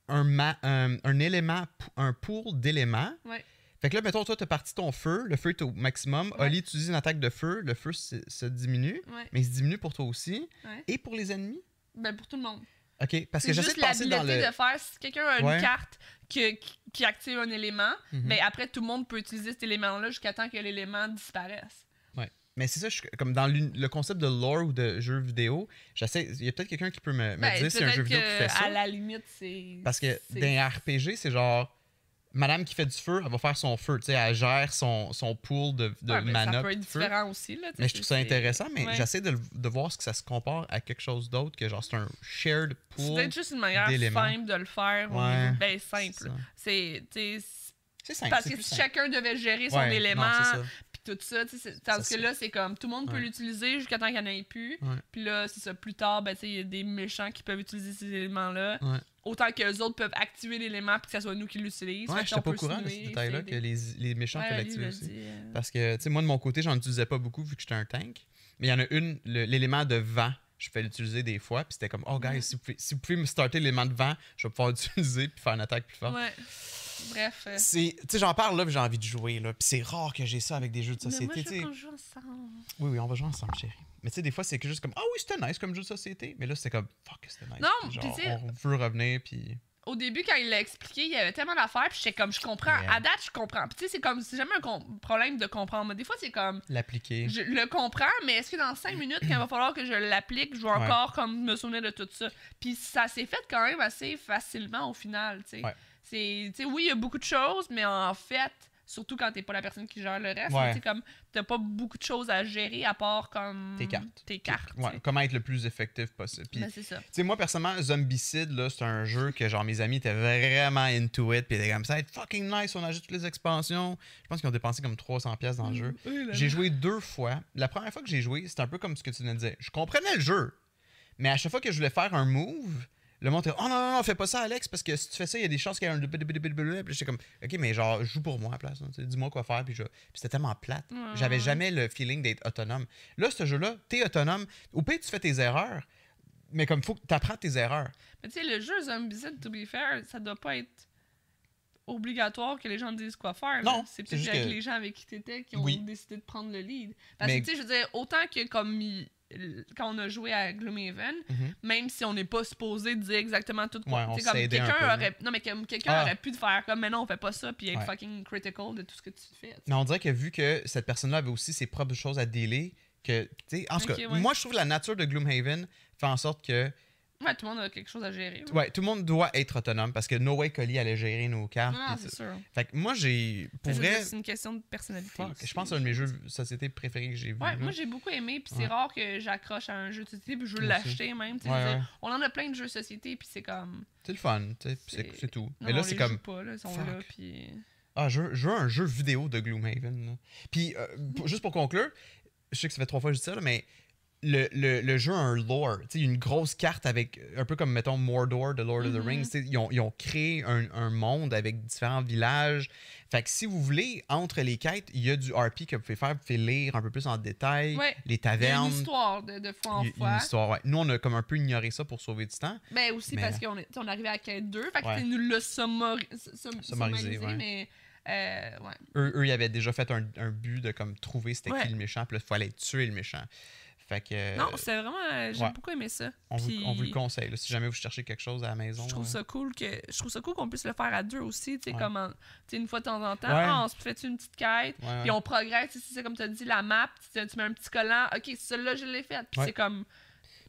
[SPEAKER 1] un, ma- un, un élément, un pool d'éléments.
[SPEAKER 2] Ouais.
[SPEAKER 1] Fait que là, mettons, toi, t'as parti ton feu, le feu est au maximum.
[SPEAKER 2] Ouais.
[SPEAKER 1] Oli utilise une attaque de feu, le feu se, se diminue,
[SPEAKER 2] Ouais.
[SPEAKER 1] mais il se diminue pour toi aussi. Et pour les ennemis?
[SPEAKER 2] Ben, pour tout le monde.
[SPEAKER 1] Ok, parce que j'essaie
[SPEAKER 2] juste
[SPEAKER 1] de passer dans le.
[SPEAKER 2] de faire si quelqu'un a une carte que- qui, active un élément,
[SPEAKER 1] Mhm.
[SPEAKER 2] mais après tout le monde peut utiliser cet élément-là jusqu'à temps que l'élément disparaisse.
[SPEAKER 1] Mais c'est ça, je- comme dans le concept de lore ou de jeu vidéo, j'essaie. Il y a peut-être quelqu'un qui peut me, me
[SPEAKER 2] Ben,
[SPEAKER 1] dire si c'est un jeu vidéo qui fait ça.
[SPEAKER 2] à la limite, c'est.
[SPEAKER 1] Parce que
[SPEAKER 2] c'est-
[SPEAKER 1] dans un RPG, c'est genre. Madame qui fait du feu, elle va faire son feu. Tu sais, elle gère son, son pool de, de
[SPEAKER 2] Ouais,
[SPEAKER 1] mana.
[SPEAKER 2] ça peut être
[SPEAKER 1] feu.
[SPEAKER 2] différent aussi. Là,
[SPEAKER 1] Mais je trouve ça
[SPEAKER 2] c'est-
[SPEAKER 1] intéressant, mais
[SPEAKER 2] ouais.
[SPEAKER 1] j'essaie de, de voir ce que ça se compare à quelque chose d'autre, que genre c'est un shared
[SPEAKER 2] C'est
[SPEAKER 1] pool.
[SPEAKER 2] peut-être juste une manière simple de le faire.
[SPEAKER 1] Ouais.
[SPEAKER 2] Ben,
[SPEAKER 1] C'est
[SPEAKER 2] simple. C'est.
[SPEAKER 1] C'est simple.
[SPEAKER 2] Parce
[SPEAKER 1] c'est
[SPEAKER 2] que si
[SPEAKER 1] simple.
[SPEAKER 2] chacun devait gérer son élément,
[SPEAKER 1] c'est
[SPEAKER 2] puis tout ça, tu sais, c'est-
[SPEAKER 1] Ça,
[SPEAKER 2] que
[SPEAKER 1] c'est-
[SPEAKER 2] là, c'est comme tout le monde peut l'utiliser jusqu'à temps qu'il n'y en ait plus. Puis là, c'est ça, plus tard, ben, tu sais, il y a des méchants qui peuvent utiliser ces éléments-là. Autant que les autres peuvent activer l'élément puis que ce soit nous qui l'utilisent.
[SPEAKER 1] Ouais, j'étais pas au courant de ce détail-là, que les, les méchants
[SPEAKER 2] Ouais,
[SPEAKER 1] peuvent l'activer
[SPEAKER 2] l'a
[SPEAKER 1] aussi.
[SPEAKER 2] dit, euh.
[SPEAKER 1] Parce que, tu sais, moi, de mon côté, j'en utilisais pas beaucoup vu que j'étais un tank. Mais il y en a une, l'élément de vent, je pouvais l'utiliser des fois. Puis c'était comme, oh, guys,
[SPEAKER 2] Ouais.
[SPEAKER 1] si, vous pouvez, si vous pouvez me starter l'élément de vent, je vais pouvoir (laughs) l'utiliser puis faire une attaque plus forte.
[SPEAKER 2] Ouais. Bref. euh,
[SPEAKER 1] C'est, tu sais, j'en parle là, puis j'ai envie de jouer là. Puis c'est rare que j'ai ça avec des jeux de
[SPEAKER 2] Mais moi,
[SPEAKER 1] société.
[SPEAKER 2] je veux
[SPEAKER 1] sais.
[SPEAKER 2] qu'on joue ensemble.
[SPEAKER 1] Oui, oui, on va jouer ensemble, chérie. Mais tu sais, des fois, c'est que juste comme, ah oui, c'était nice comme jeu de société. Mais là, c'était comme, fuck, c'était nice.
[SPEAKER 2] Non,
[SPEAKER 1] genre, on veut revenir, puis.
[SPEAKER 2] Au début, quand il l'a expliqué, il y avait tellement d'affaires, puis j'étais comme, je comprends.
[SPEAKER 1] Yeah.
[SPEAKER 2] À date, je comprends. Puis tu sais, c'est comme, c'est jamais un problème de comprendre. Mais des fois, c'est comme,
[SPEAKER 1] L'appliquer.
[SPEAKER 2] je le comprends, mais est-ce que dans 5 minutes, quand il va falloir que je l'applique, je vais
[SPEAKER 1] Ouais.
[SPEAKER 2] encore comme me souvenir de tout ça? Puis ça s'est fait quand même assez facilement au final, tu sais.
[SPEAKER 1] Ouais.
[SPEAKER 2] C'est, tu sais, oui, il y a beaucoup de choses, mais en fait, Surtout quand t'es pas la personne qui gère le reste.
[SPEAKER 1] Ouais.
[SPEAKER 2] Tu sais, comme, t'as pas beaucoup de choses à gérer à part comme.
[SPEAKER 1] Tes cartes.
[SPEAKER 2] Tes cartes.
[SPEAKER 1] Ouais, comment être le plus effectif possible. Puis,
[SPEAKER 2] Ben, ça.
[SPEAKER 1] Moi, personnellement, Zombicide, là, c'est un jeu que, genre, mes amis étaient vraiment into it. Puis étaient comme ça, être fucking nice, on ajoute toutes les expansions. Je pense qu'ils ont dépensé comme 300$ pièces dans le jeu. J'ai joué deux fois. La première fois que j'ai joué, c'était un peu comme ce que tu viens de dire. Je comprenais le jeu. Mais à chaque fois que je voulais faire un move, le monde était Oh non, non, non, fais pas ça, Alex, parce que si tu fais ça, il y a des chances qu'il y ait un. Puis j'étais comme Ok, mais genre, joue pour moi à la place. hein, Dis-moi quoi faire. Puis, je... puis c'était tellement plate. J'avais jamais le feeling d'être autonome. Là, ce jeu-là, t'es autonome. Au pire, tu fais tes erreurs. Mais comme faut que tu apprends tes erreurs.
[SPEAKER 2] Mais tu sais, le jeu Zombicide, to be fair, ça doit pas être obligatoire que les gens disent quoi faire.
[SPEAKER 1] Non,
[SPEAKER 2] c'est peut-être avec
[SPEAKER 1] que-
[SPEAKER 2] les gens avec qui t'étais qui ont
[SPEAKER 1] Oui.
[SPEAKER 2] décidé de prendre le lead. Parce
[SPEAKER 1] Mais-
[SPEAKER 2] que tu sais, je veux dire, autant que comme il- quand on a joué à Gloomhaven,
[SPEAKER 1] Mhm.
[SPEAKER 2] même si on n'est pas supposé dire exactement tout quoi.
[SPEAKER 1] Ouais,
[SPEAKER 2] comme quelqu'un aurait. Non, mais comme quelqu'un
[SPEAKER 1] Ah.
[SPEAKER 2] aurait pu te faire comme, mais non, on fait pas ça, puis être
[SPEAKER 1] Ouais.
[SPEAKER 2] fucking critical de tout ce que tu fais.
[SPEAKER 1] Mais on dirait que vu que cette personne-là avait aussi ses propres choses à dealer, que, tu sais, en tout cas,
[SPEAKER 2] ouais.
[SPEAKER 1] moi, je trouve la nature de Gloomhaven fait en sorte que,
[SPEAKER 2] Ouais, tout le monde a quelque chose à gérer. ouais.
[SPEAKER 1] ouais, tout le monde doit être autonome parce que No Way Collie allait gérer nos cartes.
[SPEAKER 2] Ah, c'est sûr.
[SPEAKER 1] Fait que moi, j'ai, pour vrai,
[SPEAKER 2] C'est une question de personnalité.
[SPEAKER 1] fuck, je pense que c'est un de mes jeux de société préférés que j'ai vu.
[SPEAKER 2] Ouais,
[SPEAKER 1] là.
[SPEAKER 2] moi j'ai beaucoup aimé, puis c'est
[SPEAKER 1] Ouais.
[SPEAKER 2] rare que j'accroche à un jeu de société, puis je veux l'acheter même.
[SPEAKER 1] Ouais,
[SPEAKER 2] dire. On en a plein de jeux de société, puis c'est comme.
[SPEAKER 1] C'est le fun, c'est tout.
[SPEAKER 2] Non,
[SPEAKER 1] Mais là, c'est comme,
[SPEAKER 2] joue pas, là, ils sont
[SPEAKER 1] fuck.
[SPEAKER 2] là, puis.
[SPEAKER 1] ah, je, veux- je veux un jeu vidéo de Gloomhaven. là. Puis, euh, juste pour conclure, je sais que ça fait trois fois que je dis ça, là, mais le, le, le jeu a un lore. Il une grosse carte avec, un peu comme, mettons, Mordor de Lord of the
[SPEAKER 2] Mhm.
[SPEAKER 1] Rings. Ils ont, ils ont créé un, un monde avec différents villages. Fait que si vous voulez, entre les quêtes, il y a du RP que vous pouvez faire. Vous pouvez lire un peu plus en détail.
[SPEAKER 2] Ouais.
[SPEAKER 1] Les
[SPEAKER 2] Il y a
[SPEAKER 1] tavernes.
[SPEAKER 2] une histoire de, de fois en
[SPEAKER 1] Il a une
[SPEAKER 2] fois.
[SPEAKER 1] histoire, ouais. Nous, on a comme un peu ignoré ça pour sauver du temps.
[SPEAKER 2] Ben aussi
[SPEAKER 1] Mais-
[SPEAKER 2] parce qu'on est, on est arrivé à quête 2, fait que
[SPEAKER 1] Ouais.
[SPEAKER 2] nous
[SPEAKER 1] Sommarisé,
[SPEAKER 2] sommarisé,
[SPEAKER 1] ouais.
[SPEAKER 2] mais. Euh, ouais.
[SPEAKER 1] Eux, eux, ils avaient déjà fait un, un but de comme trouver c'était
[SPEAKER 2] Ouais.
[SPEAKER 1] qui le méchant. Puis là, il fallait tuer le méchant. Fait que. euh,
[SPEAKER 2] non, c'est vraiment. euh, J'ai
[SPEAKER 1] ouais.
[SPEAKER 2] beaucoup aimé ça.
[SPEAKER 1] on, vous, on vous le conseille. là, si jamais vous cherchez quelque chose à la maison.
[SPEAKER 2] Je trouve
[SPEAKER 1] là.
[SPEAKER 2] ça cool que je trouve ça cool qu'on puisse le faire à deux aussi, tu sais
[SPEAKER 1] Ouais.
[SPEAKER 2] comme en- tu sais, une fois de temps en temps,
[SPEAKER 1] Ouais.
[SPEAKER 2] ah, on se fait une petite quête, puis on progresse, c'est comme tu as dit la map, tu, mets un petit collant, OK, celle-là je l'ai faite, puis c'est comme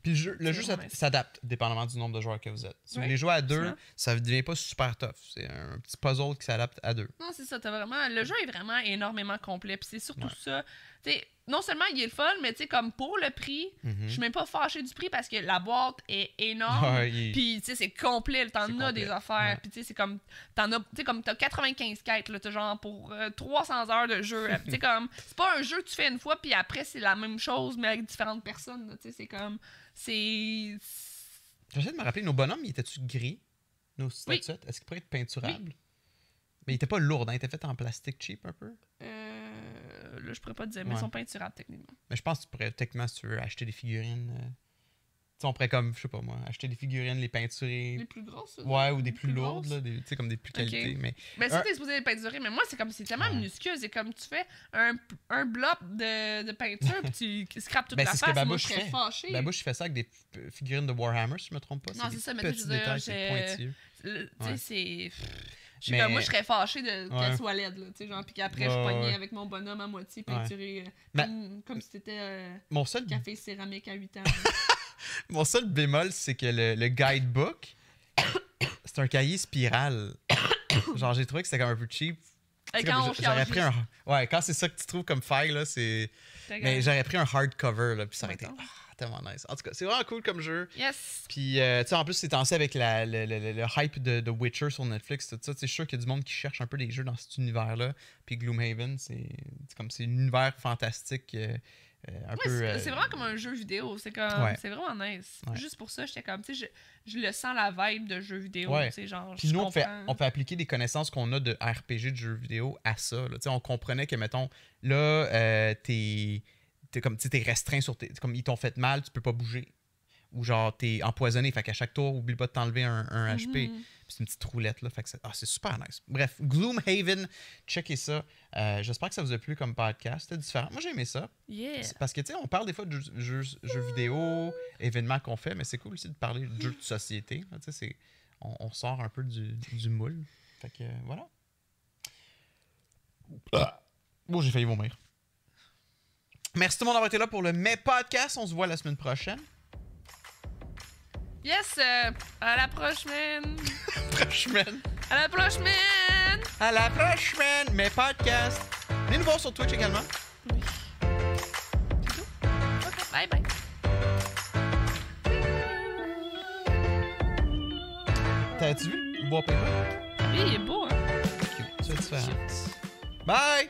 [SPEAKER 1] Puis le jeu, le jeu s'adapte dépendamment du nombre de joueurs que vous êtes. Si vous
[SPEAKER 2] Ouais,
[SPEAKER 1] voulez jouer à deux, ça ne devient pas super tough. C'est un petit puzzle qui s'adapte à deux.
[SPEAKER 2] non, c'est ça, t'as vraiment le jeu est vraiment énormément complet, puis c'est surtout
[SPEAKER 1] Ouais.
[SPEAKER 2] ça. Sais, non seulement il est le fun, mais tu sais comme pour le prix,
[SPEAKER 1] Mhm.
[SPEAKER 2] je suis même pas fâché du prix parce que la boîte est énorme.
[SPEAKER 1] Il-
[SPEAKER 2] Puis, tu sais, c'est complet, t'en as des affaires.
[SPEAKER 1] ouais.
[SPEAKER 2] Puis, tu sais, c'est comme, t'en as, tu sais, comme, t'as 95 quêtes, là, t'as genre pour euh, 300 heures de jeu. (laughs) tu sais, comme, c'est pas un jeu que tu fais une fois, puis après, c'est la même chose, mais avec différentes personnes, tu sais, c'est comme, c'est.
[SPEAKER 1] J'essaie de me rappeler, nos bonhommes, ils étaient-tu gris? Nos statuettes? Est-ce qu'ils pourraient être peinturables? Mais ils étaient pas lourds, hein, ils étaient faits en plastique cheap un peu?
[SPEAKER 2] Euh, là, je pourrais pas te dire, mais
[SPEAKER 1] Ouais.
[SPEAKER 2] ils sont peinturables, techniquement.
[SPEAKER 1] Mais je pense que tu pourrais, techniquement, si tu veux, acheter des figurines. euh, Tu sais, on pourrait comme, je sais pas moi, acheter des figurines, les peinturer.
[SPEAKER 2] Les plus grosses, ça,
[SPEAKER 1] Ouais, ou des plus, lourdes, là, tu sais, comme des plus qualités. Mais
[SPEAKER 2] Ben, ça,
[SPEAKER 1] Un-
[SPEAKER 2] t'es supposé les peinturer, mais moi, c'est comme, c'est tellement
[SPEAKER 1] Ouais.
[SPEAKER 2] minuscule. C'est comme, tu fais un, un blob de, de peinture, puis tu (laughs) scrapes toute
[SPEAKER 1] Ben,
[SPEAKER 2] la face.
[SPEAKER 1] que
[SPEAKER 2] moi,
[SPEAKER 1] Babouche
[SPEAKER 2] je serais.
[SPEAKER 1] Ben, moi, je fais ça avec des f- figurines de Warhammer, si je me trompe pas.
[SPEAKER 2] Non, c'est ça, mais tu sais, c'est. Je sais
[SPEAKER 1] Mais-
[SPEAKER 2] pas, moi, je serais fâchée de
[SPEAKER 1] Ouais.
[SPEAKER 2] qu'elle soit laide, là. Tu sais, genre, puis qu'après, je pognais avec mon bonhomme à moitié peinturé. euh,
[SPEAKER 1] Ben-
[SPEAKER 2] comme, comme si c'était euh,
[SPEAKER 1] Mon seul,
[SPEAKER 2] café céramique à 8 ans. (laughs)
[SPEAKER 1] mon seul bémol, c'est que le, le guidebook, c'est un cahier spirale. (coughs) Genre, j'ai trouvé que c'était comme un peu cheap.
[SPEAKER 2] Quand
[SPEAKER 1] j'aurais pris un. Ouais, quand c'est ça que tu trouves comme faille, là, c'est. Mais j'aurais pris un hardcover, là, puis ça aurait été tellement nice. En tout cas, c'est vraiment cool comme jeu.
[SPEAKER 2] Yes!
[SPEAKER 1] Puis, euh, tu sais, en plus, c'est lancé avec la, le, le- le- le hype de, de Witcher sur Netflix, tout ça. Suis sûr qu'il y a du monde qui cherche un peu des jeux dans cet univers-là. Puis Gloomhaven, c'est c'est comme c'est un univers fantastique, euh, euh, un
[SPEAKER 2] Ouais, c'est c'est vraiment comme un jeu vidéo. C'est comme.
[SPEAKER 1] Ouais.
[SPEAKER 2] C'est vraiment nice.
[SPEAKER 1] Ouais.
[SPEAKER 2] Juste pour ça, j'étais comme. Tu sais, je, je le sens la vibe de jeu vidéo. Genre.
[SPEAKER 1] Puis nous, on fait, on fait appliquer des connaissances qu'on a de RPG de jeux vidéo à ça. là. On comprenait que, mettons, là, euh, t'es t'es comme, tu t'es restreint sur tes. Comme ils t'ont fait mal, tu peux pas bouger. Ou genre, t'es empoisonné, fait qu'à chaque tour, oublie pas de t'enlever un, un HP.
[SPEAKER 2] Mhm.
[SPEAKER 1] Puis c'est une petite roulette, là. Fait que c'est ah, c'est super nice. Bref, Gloomhaven, checkez ça. Euh, J'espère que ça vous a plu comme podcast. C'était différent. Moi, j'ai aimé ça.
[SPEAKER 2] Yeah!
[SPEAKER 1] Parce que, tu sais, on parle des fois de jeux, jeux- jeux vidéo, événements qu'on fait, mais c'est cool aussi de parler de jeux de société. là, Tu sais, c'est- on, on sort un peu du, du moule. Fait que, euh, voilà. Bon, j'ai failli vomir. Merci tout le monde d'avoir été là pour le Mai Podcast. On se voit la semaine prochaine.
[SPEAKER 2] Yes! euh, à la prochaine! (laughs)
[SPEAKER 1] Prochaine.
[SPEAKER 2] À la prochaine!
[SPEAKER 1] À la prochaine, mes podcasts. Venez nous voir sur Twitch également.
[SPEAKER 2] Oui. C'est tout? Ok, bye bye.
[SPEAKER 1] T'as-tu vu? Bois paper?
[SPEAKER 2] Oui, il est beau, hein?
[SPEAKER 1] Différent.
[SPEAKER 2] Cute.
[SPEAKER 1] Bye!